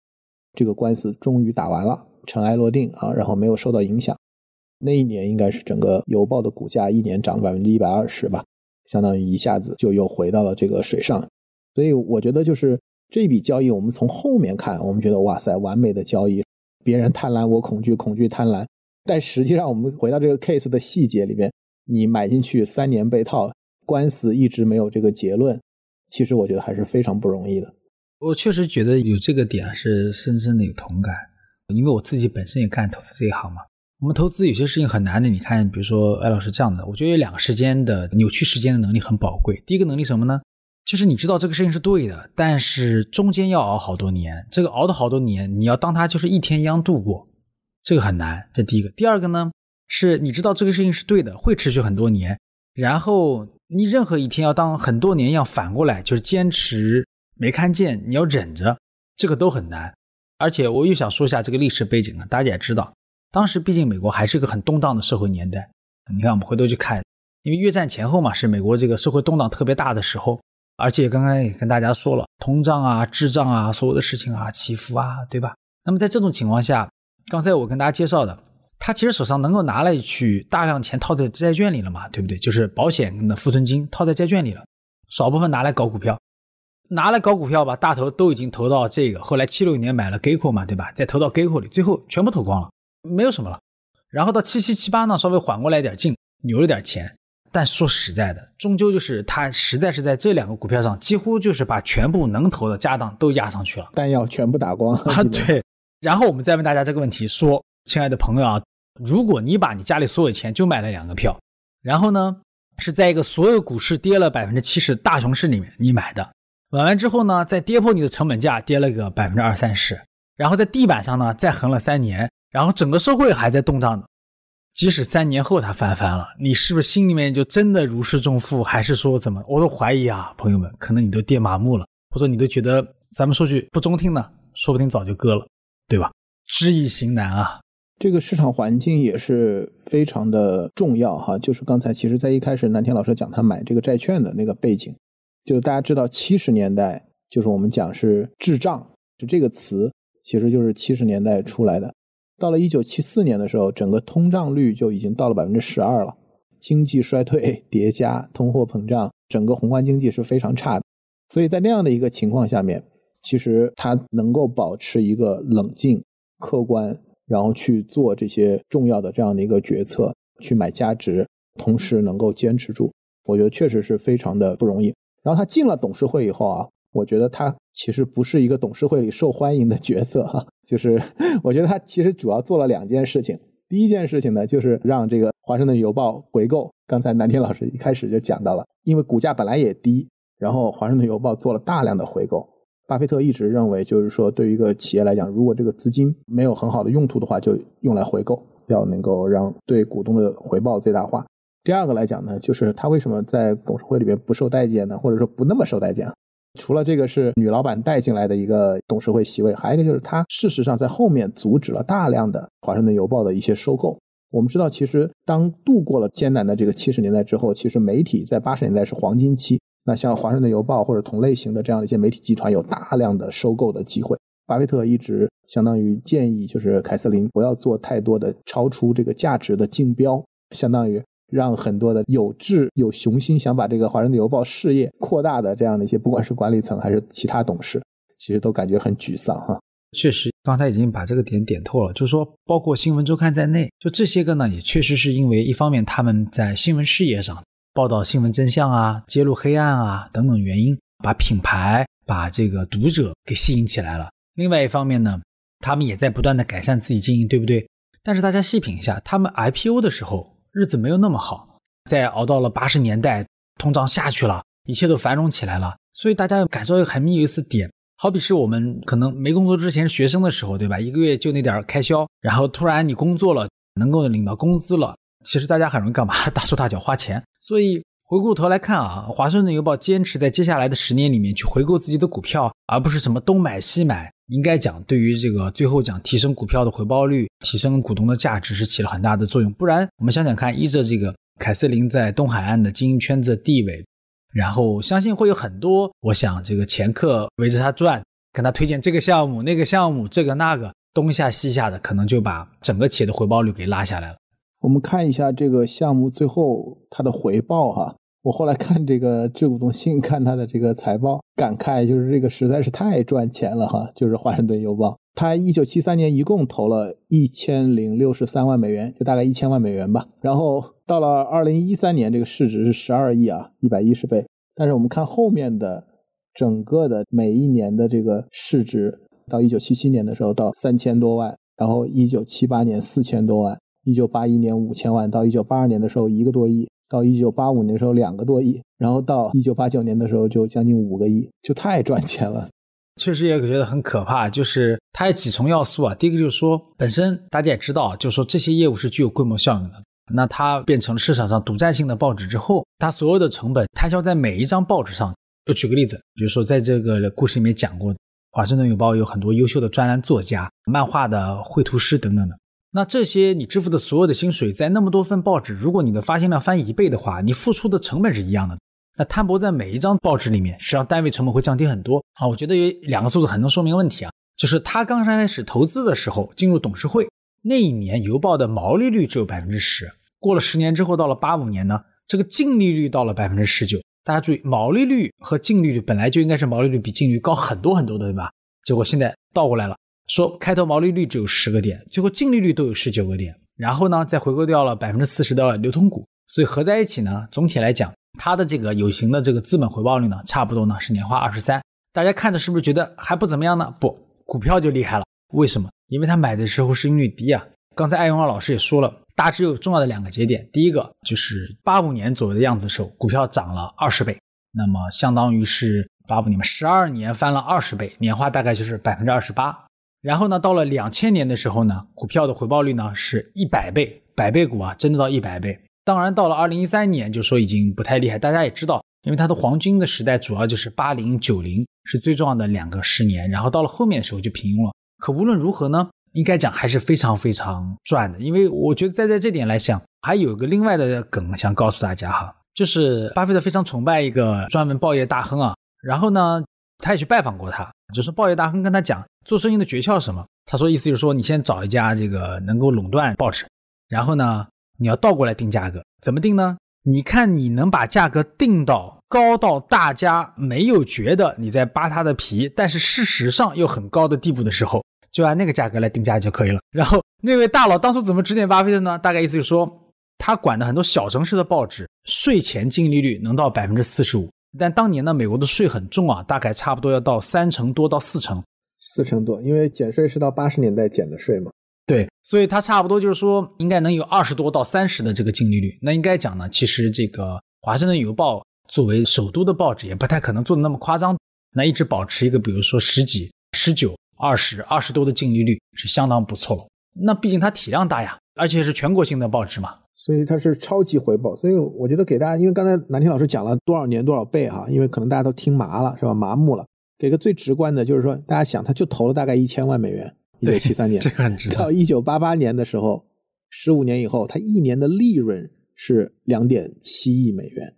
这个官司终于打完了，尘埃落定啊，然后没有受到影响。那一年应该是整个邮报的股价一年涨百分之一百二十吧，相当于一下子就又回到了这个水上。所以我觉得就是这笔交易，我们从后面看，我们觉得哇塞，完美的交易，别人贪婪我恐惧，恐惧贪婪。但实际上我们回到这个 case 的细节里面，你买进去三年被套。官司一直没有这个结论，其实我觉得还是非常不容易的。我确实觉得有这个点是深深的有同感，因为我自己本身也干投资这一行嘛。我们投资有些事情很难的，你看，比如说艾老师这样的，我觉得有两个时间的扭曲时间的能力很宝贵。第一个能力什么呢？就是你知道这个事情是对的，但是中间要熬好多年，这个熬的好多年，你要当它就是一天一样度过，这个很难。这第一个。第二个呢，是你知道这个事情是对的，会持续很多年，然后。你任何一天要当很多年一样反过来，就是坚持没看见，你要忍着，这个都很难。而且我又想说一下这个历史背景了，大家也知道，当时毕竟美国还是个很动荡的社会年代。你看，我们回头去看，因为越战前后嘛，是美国这个社会动荡特别大的时候。而且刚刚也跟大家说了，通胀啊、滞胀啊，所有的事情啊、起伏啊，对吧？那么在这种情况下，刚才我跟大家介绍的。他其实手上能够拿来去大量钱套在债券里了嘛，对不对？就是保险的浮存金套在债券里了，少部分拿来搞股票。拿来搞股票吧，大头都已经投到这个，后来七六年买了 Geico 嘛，对吧？再投到 Geico 里，最后全部投光了，没有什么了。然后到七七七八呢，稍微缓过来点劲，留了点钱。但说实在的，终究就是他实在是在这两个股票上，几乎就是把全部能投的家当都压上去了，弹药全部打光啊。对，然后我们再问大家这个问题：说，亲爱的朋友啊，如果你把你家里所有钱就买了两个票，然后呢是在一个所有股市跌了百分之七十大熊市里面你买的，买完之后呢再跌破你的成本价，跌了个百分之二三十，然后在地板上呢再横了三年，然后整个社会还在动荡呢。即使三年后它翻番了，你是不是心里面就真的如释重负？还是说怎么？我都怀疑啊，朋友们，可能你都跌麻木了，或者你都觉得咱们说句不中听的，说不定早就割了，对吧？知易行难啊，这个市场环境也是非常的重要哈。就是刚才其实在一开始南天老师讲他买这个债券的那个背景，就是大家知道七十年代就是我们讲是滞胀，就这个词其实就是七十年代出来的。到了一九七四年的时候，整个通胀率就已经到了百分之十二了，经济衰退 叠加通货膨胀，整个宏观经济是非常差的。所以在那样的一个情况下面，其实他能够保持一个冷静、客观，然后去做这些重要的这样的一个决策，去买价值，同时能够坚持住，我觉得确实是非常的不容易。然后他进了董事会以后啊。我觉得他其实不是一个董事会里受欢迎的角色哈，就是我觉得他其实主要做了两件事情。第一件事情呢，就是让这个华盛顿邮报回购。刚才南天老师一开始就讲到了，因为股价本来也低，然后华盛顿邮报做了大量的回购。巴菲特一直认为，就是说对于一个企业来讲，如果这个资金没有很好的用途的话，就用来回购，要能够让对股东的回报最大化。第二个来讲呢，就是他为什么在董事会里边不受待见呢？或者说不那么受待见？除了这个是女老板带进来的一个董事会席位，还有一个就是他事实上在后面阻止了大量的华盛顿邮报的一些收购。我们知道，其实当度过了艰难的这个七十年代之后，其实媒体在八十年代是黄金期。那像华盛顿邮报或者同类型的这样的一些媒体集团，有大量的收购的机会。巴菲特一直相当于建议，就是凯瑟琳不要做太多的超出这个价值的竞标，相当于。让很多的有志、有雄心想把这个《华盛顿邮报》事业扩大的这样的一些，不管是管理层还是其他董事，其实都感觉很沮丧哈。确实，刚才已经把这个点点透了，就是说，包括《新闻周刊》在内，就这些个呢，也确实是因为一方面他们在新闻事业上报道新闻真相啊、揭露黑暗啊等等原因，把品牌、把这个读者给吸引起来了；另外一方面呢，他们也在不断的改善自己经营，对不对？但是大家细品一下，他们 IPO 的时候。日子没有那么好，在熬到了八十年代，通胀下去了，一切都繁荣起来了。所以大家感受一个很有意思点，好比是我们可能没工作之前学生的时候，对吧？一个月就那点开销，然后突然你工作了，能够领到工资了，其实大家很容易干嘛？大手大脚花钱。所以回过头来看啊，华盛顿邮报坚持在接下来的十年里面去回购自己的股票，而不是什么东买西买。应该讲，对于这个最后讲提升股票的回报率、提升股东的价值是起了很大的作用。不然，我们想想看，依着这个凯瑟琳在东海岸的经营圈子的地位，然后相信会有很多，我想这个前客围着他转，跟他推荐这个项目、那个项目、这个那个，东下西下的，可能就把整个企业的回报率给拉下来了。我们看一下这个项目最后它的回报哈。我后来看这个致股东信，看他的这个财报，感慨就是这个实在是太赚钱了哈。就是华盛顿邮报，他一九七三年一共投了一千零六十三万美元，就大概一千万美元吧。然后到了二零一三年，这个市值是十二亿啊，一百一十倍。但是我们看后面的整个的每一年的这个市值，到一九七七年的时候到三千多万，然后一九七八年四千多万，一九八一年五千万，到一九八二年的时候一个多亿。到一九八五年的时候两个多亿，然后到一九八九年的时候就将近五个亿，就太赚钱了。确实也觉得很可怕，就是它有几重要素啊。第一个就是说，本身大家也知道，就是说这些业务是具有规模效应的。那它变成了市场上独占性的报纸之后，它所有的成本摊销在每一张报纸上。就举个例子，比如说在这个故事里面讲过，华盛顿邮报有很多优秀的专栏作家、漫画的绘图师等等的。那这些你支付的所有的薪水，在那么多份报纸，如果你的发行量翻一倍的话，你付出的成本是一样的。那摊薄在每一张报纸里面，实际上单位成本会降低很多啊。我觉得有两个数字很能说明问题啊，就是他刚开始投资的时候进入董事会那一年，邮报的毛利率只有百分之十，过了十年之后，到了八五年呢，这个净利率到了百分之十九，大家注意，毛利率和净利率本来就应该是毛利率比净利率高很多很多的，对吧？结果现在倒过来了，说开头毛利率只有十个点，最后净利率都有十九个点，然后呢再回购掉了百分之四十的流通股，所以合在一起呢，总体来讲，它的这个有形的这个资本回报率呢，差不多呢是年化二十三。大家看着是不是觉得还不怎么样呢？不，股票就厉害了，为什么？因为他买的时候市盈率低啊。刚才艾永二老师也说了。大致有重要的两个节点，第一个就是八五年左右的样子的时候，股票涨了二十倍，那么相当于是八五年嘛，十二年翻了二十倍，年化大概就是百分之二十八。然后呢，到了两千年的时候呢，股票的回报率呢是一百倍，百倍股啊，真的到一百倍。当然到了二零一三年，就说已经不太厉害。大家也知道，因为它的黄金的时代主要就是八零九零是最重要的两个十年，然后到了后面的时候就平庸了。可无论如何呢？应该讲还是非常非常赚的，因为我觉得在在这点来讲，还有个另外的梗想告诉大家哈，就是巴菲特非常崇拜一个专门报业大亨啊，然后呢，他也去拜访过他，就是报业大亨跟他讲做生意的诀窍是什么，他说意思就是说你先找一家这个能够垄断报纸，然后呢，你要倒过来定价格，怎么定呢？你看你能把价格定到高到大家没有觉得你在扒他的皮，但是事实上又很高的地步的时候。就按那个价格来定价就可以了。然后那位大佬当初怎么指点巴菲特呢？大概意思就是说，他管的很多小城市的报纸，税前净利率能到百分之四十五。但当年呢，美国的税很重啊，大概差不多要到三成多到四成。四成多，因为减税是到八十年代减的税嘛。对，所以它差不多就是说，应该能有二十多到三十的这个净利率。那应该讲呢，其实这个华盛顿邮报作为首都的报纸，也不太可能做的那么夸张。那一直保持一个，比如说十几、十九。二十二十多的净利率是相当不错了。那毕竟它体量大呀，而且是全国性的报纸嘛，所以它是超级回报。所以我觉得给大家，因为刚才南天老师讲了多少年多少倍哈，因为可能大家都听麻了是吧？麻木了。给个最直观的，就是说大家想，他就投了大概一千万美元，一九七三年，这个很值。到一九八八年的时候，十五年以后，他一年的利润是两点七亿美元，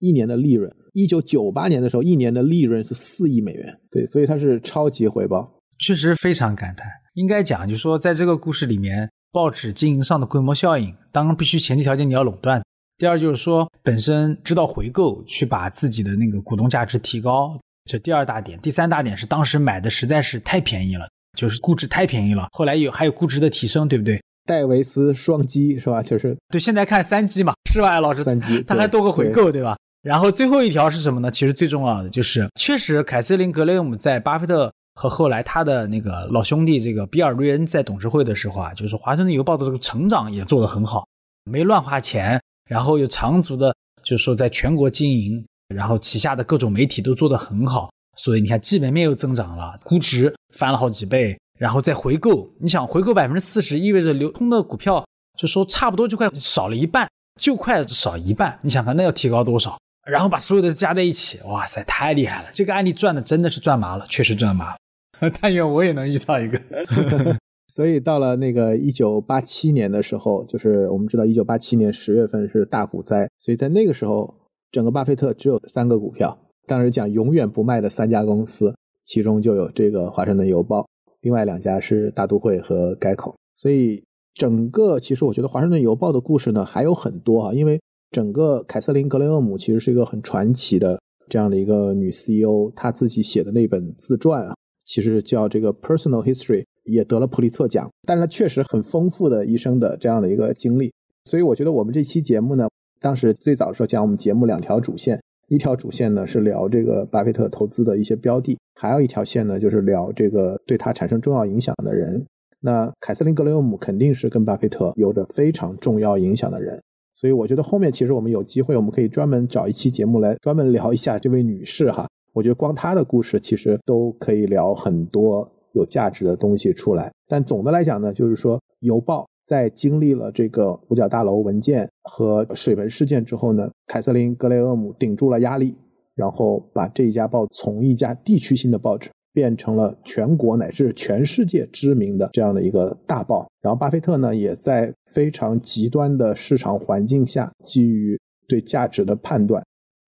一年的利润。一九九八年的时候，一年的利润是四亿美元。对，所以它是超级回报。确实非常感叹，应该讲就是说，在这个故事里面，报纸经营上的规模效应，当然必须前提条件你要垄断。第二就是说，本身知道回购，去把自己的那个股东价值提高，这第二大点。第三大点是当时买的实在是太便宜了，就是估值太便宜了。后来有还有估值的提升，对不对？戴维斯双击是吧？就是对，现在看三击嘛，是吧，老师？三击，他还多个回购，对吧？然后最后一条是什么呢？其实最重要的就是，确实凯瑟琳格雷厄姆在巴菲特。和后来他的那个老兄弟这个比尔瑞恩在董事会的时候啊，就是华盛顿邮报的这个成长也做得很好，没乱花钱，然后有长足的，就是说在全国经营，然后旗下的各种媒体都做得很好，所以你看基本面又增长了，估值翻了好几倍，然后再回购，你想回购百分之四十，意味着流通的股票就说差不多就快少了一半，就快少一半，你想看那要提高多少？然后把所有的加在一起，哇塞，太厉害了！这个案例赚的真的是赚麻了，确实赚麻了。但愿我也能遇到一个。所以到了那个一九八七年的时候，就是我们知道一九八七年十月份是大股灾，所以在那个时候，整个巴菲特只有三个股票。当时讲永远不卖的三家公司，其中就有这个华盛顿邮报，另外两家是大都会和改口。所以整个其实我觉得华盛顿邮报的故事呢还有很多啊，因为整个凯瑟琳格雷厄姆其实是一个很传奇的这样的一个女 CEO，她自己写的那本自传啊。其实叫这个 personal history，也得了普利策奖，但是它确实很丰富的一生的这样的一个经历，所以我觉得我们这期节目呢，当时最早的时候讲我们节目两条主线，一条主线呢是聊这个巴菲特投资的一些标的，还有一条线呢就是聊这个对他产生重要影响的人。那凯瑟琳格雷厄姆肯定是跟巴菲特有着非常重要影响的人，所以我觉得后面其实我们有机会，我们可以专门找一期节目来专门聊一下这位女士哈。我觉得光她的故事其实都可以聊很多有价值的东西出来。但总的来讲呢，就是说邮报在经历了这个五角大楼文件和水门事件之后呢，凯瑟琳格雷厄姆顶住了压力，然后把这一家报从一家地区性的报纸变成了全国乃至全世界知名的这样的一个大报。然后巴菲特呢，也在非常极端的市场环境下，基于对价值的判断。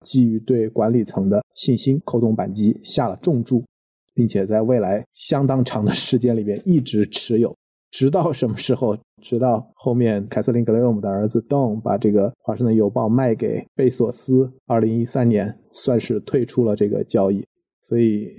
基于对管理层的信心，扣动扳机下了重注，并且在未来相当长的时间里边一直持有。直到什么时候？直到后面凯瑟琳·格雷厄姆的儿子 Don 把这个《华盛顿邮报》卖给贝索斯，二零一三年算是退出了这个交易。所以，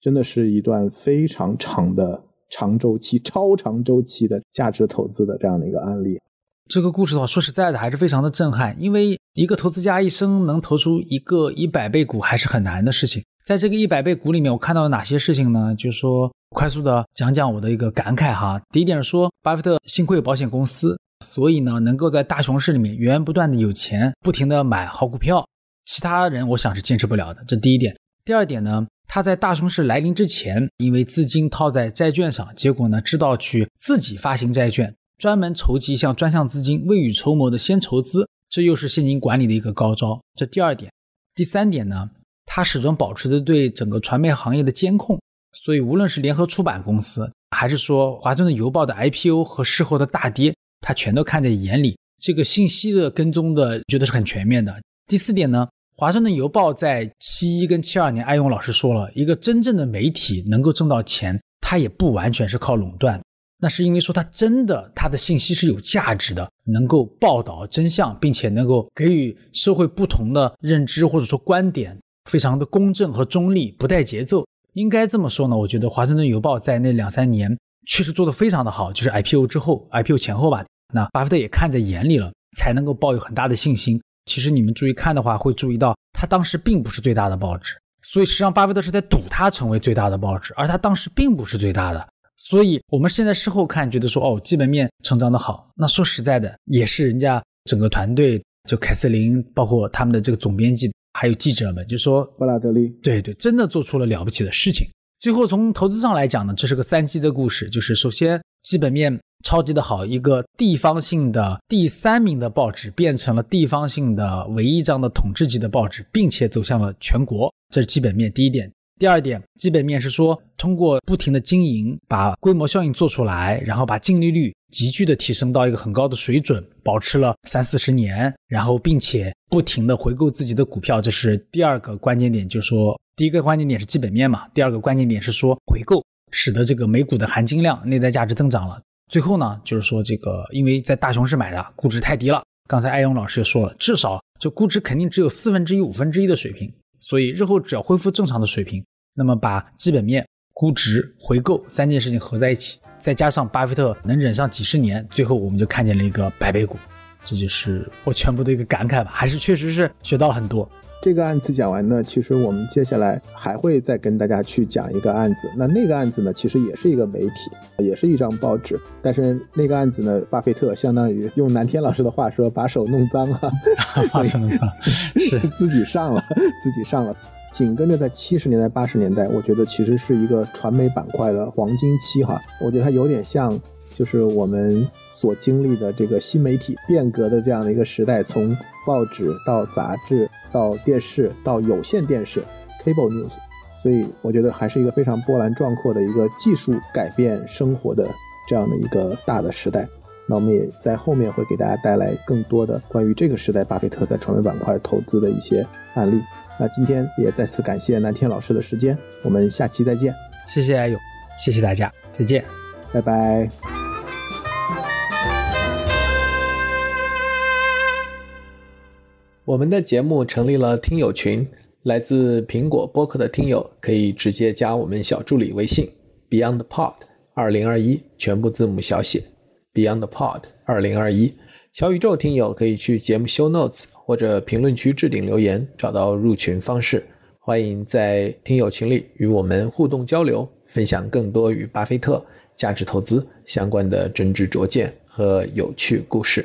真的是一段非常长的长周期、超长周期的价值投资的这样的一个案例。这个故事的话，说实在的，还是非常的震撼。因为一个投资家一生能投出一个一百倍股，还是很难的事情。在这个一百倍股里面，我看到了哪些事情呢？就是说，快速的讲讲我的一个感慨哈。第一点说，巴菲特幸亏有保险公司，所以呢，能够在大熊市里面源源不断的有钱，不停的买好股票。其他人我想是坚持不了的。这第一点。第二点呢，他在大熊市来临之前，因为资金套在债券上，结果呢，知道去自己发行债券。专门筹集一项专项资金，未雨绸缪的先筹资，这又是现金管理的一个高招。这第二点，第三点呢，他始终保持着对整个传媒行业的监控，所以无论是联合出版公司，还是说华盛顿邮报的 IPO 和事后的大跌，他全都看在眼里。这个信息的跟踪的，觉得是很全面的。第四点呢，华盛顿邮报在七一跟七二年，艾勇老师说了一个真正的媒体能够挣到钱，它也不完全是靠垄断。那是因为说他真的，他的信息是有价值的，能够报道真相，并且能够给予社会不同的认知或者说观点，非常的公正和中立，不带节奏。应该这么说呢，我觉得华盛顿邮报在那两三年确实做得非常的好，就是 IPO 之后，IPO 前后吧。那巴菲特也看在眼里了，才能够抱有很大的信心。其实你们注意看的话，会注意到他当时并不是最大的报纸，所以实际上巴菲特是在赌他成为最大的报纸，而他当时并不是最大的。所以，我们现在事后看，觉得说哦，基本面成长的好。那说实在的，也是人家整个团队，就凯瑟琳，包括他们的这个总编辑，还有记者们，就说布拉德利，对对，真的做出了了不起的事情。最后从投资上来讲呢，这是个三基的故事，就是首先基本面超级的好，一个地方性的第三名的报纸变成了地方性的唯一张的统治级的报纸，并且走向了全国，这是基本面第一点。第二点，基本面是说，通过不停的经营，把规模效应做出来，然后把净利率急剧的提升到一个很高的水准，保持了三四十年，然后并且不停的回购自己的股票，这是第二个关键点。就是说，第一个关键点是基本面嘛，第二个关键点是说回购，使得这个美股的含金量、内在价值增长了。最后呢，就是说这个，因为在大熊市买的，估值太低了。刚才艾勇老师也说了，至少就估值肯定只有四分之一、五分之一的水平，所以日后只要恢复正常的水平。那么把基本面、估值、回购三件事情合在一起，再加上巴菲特能忍上几十年，最后我们就看见了一个百倍股，这就是我全部的一个感慨吧。还是确实是学到了很多。这个案子讲完呢，其实我们接下来还会再跟大家去讲一个案子。那那个案子呢，其实也是一个媒体，也是一张报纸，但是那个案子呢，巴菲特相当于用南天老师的话说，把手弄脏了，把手弄脏，是自己上了，自己上了。紧跟着在七十年代、八十年代，我觉得其实是一个传媒板块的黄金期哈。我觉得它有点像，就是我们所经历的这个新媒体变革的这样的一个时代，从报纸到杂志到电视到有线电视 （cable news），所以我觉得还是一个非常波澜壮阔的一个技术改变生活的这样的一个大的时代。那我们也在后面会给大家带来更多的关于这个时代巴菲特在传媒板块投资的一些案例。那今天也再次感谢南天老师的时间，我们下期再见。谢谢阿勇，谢谢大家，再见，拜拜。我们的节目成立了听友群，来自苹果播客的听友可以直接加我们小助理微信 BeyondPod 二零二一，全部字母小写 BeyondPod 二零二一。小宇宙听友可以去节目 show notes 或者评论区置顶留言，找到入群方式。欢迎在听友群里与我们互动交流，分享更多与巴菲特价值投资相关的真知灼见和有趣故事。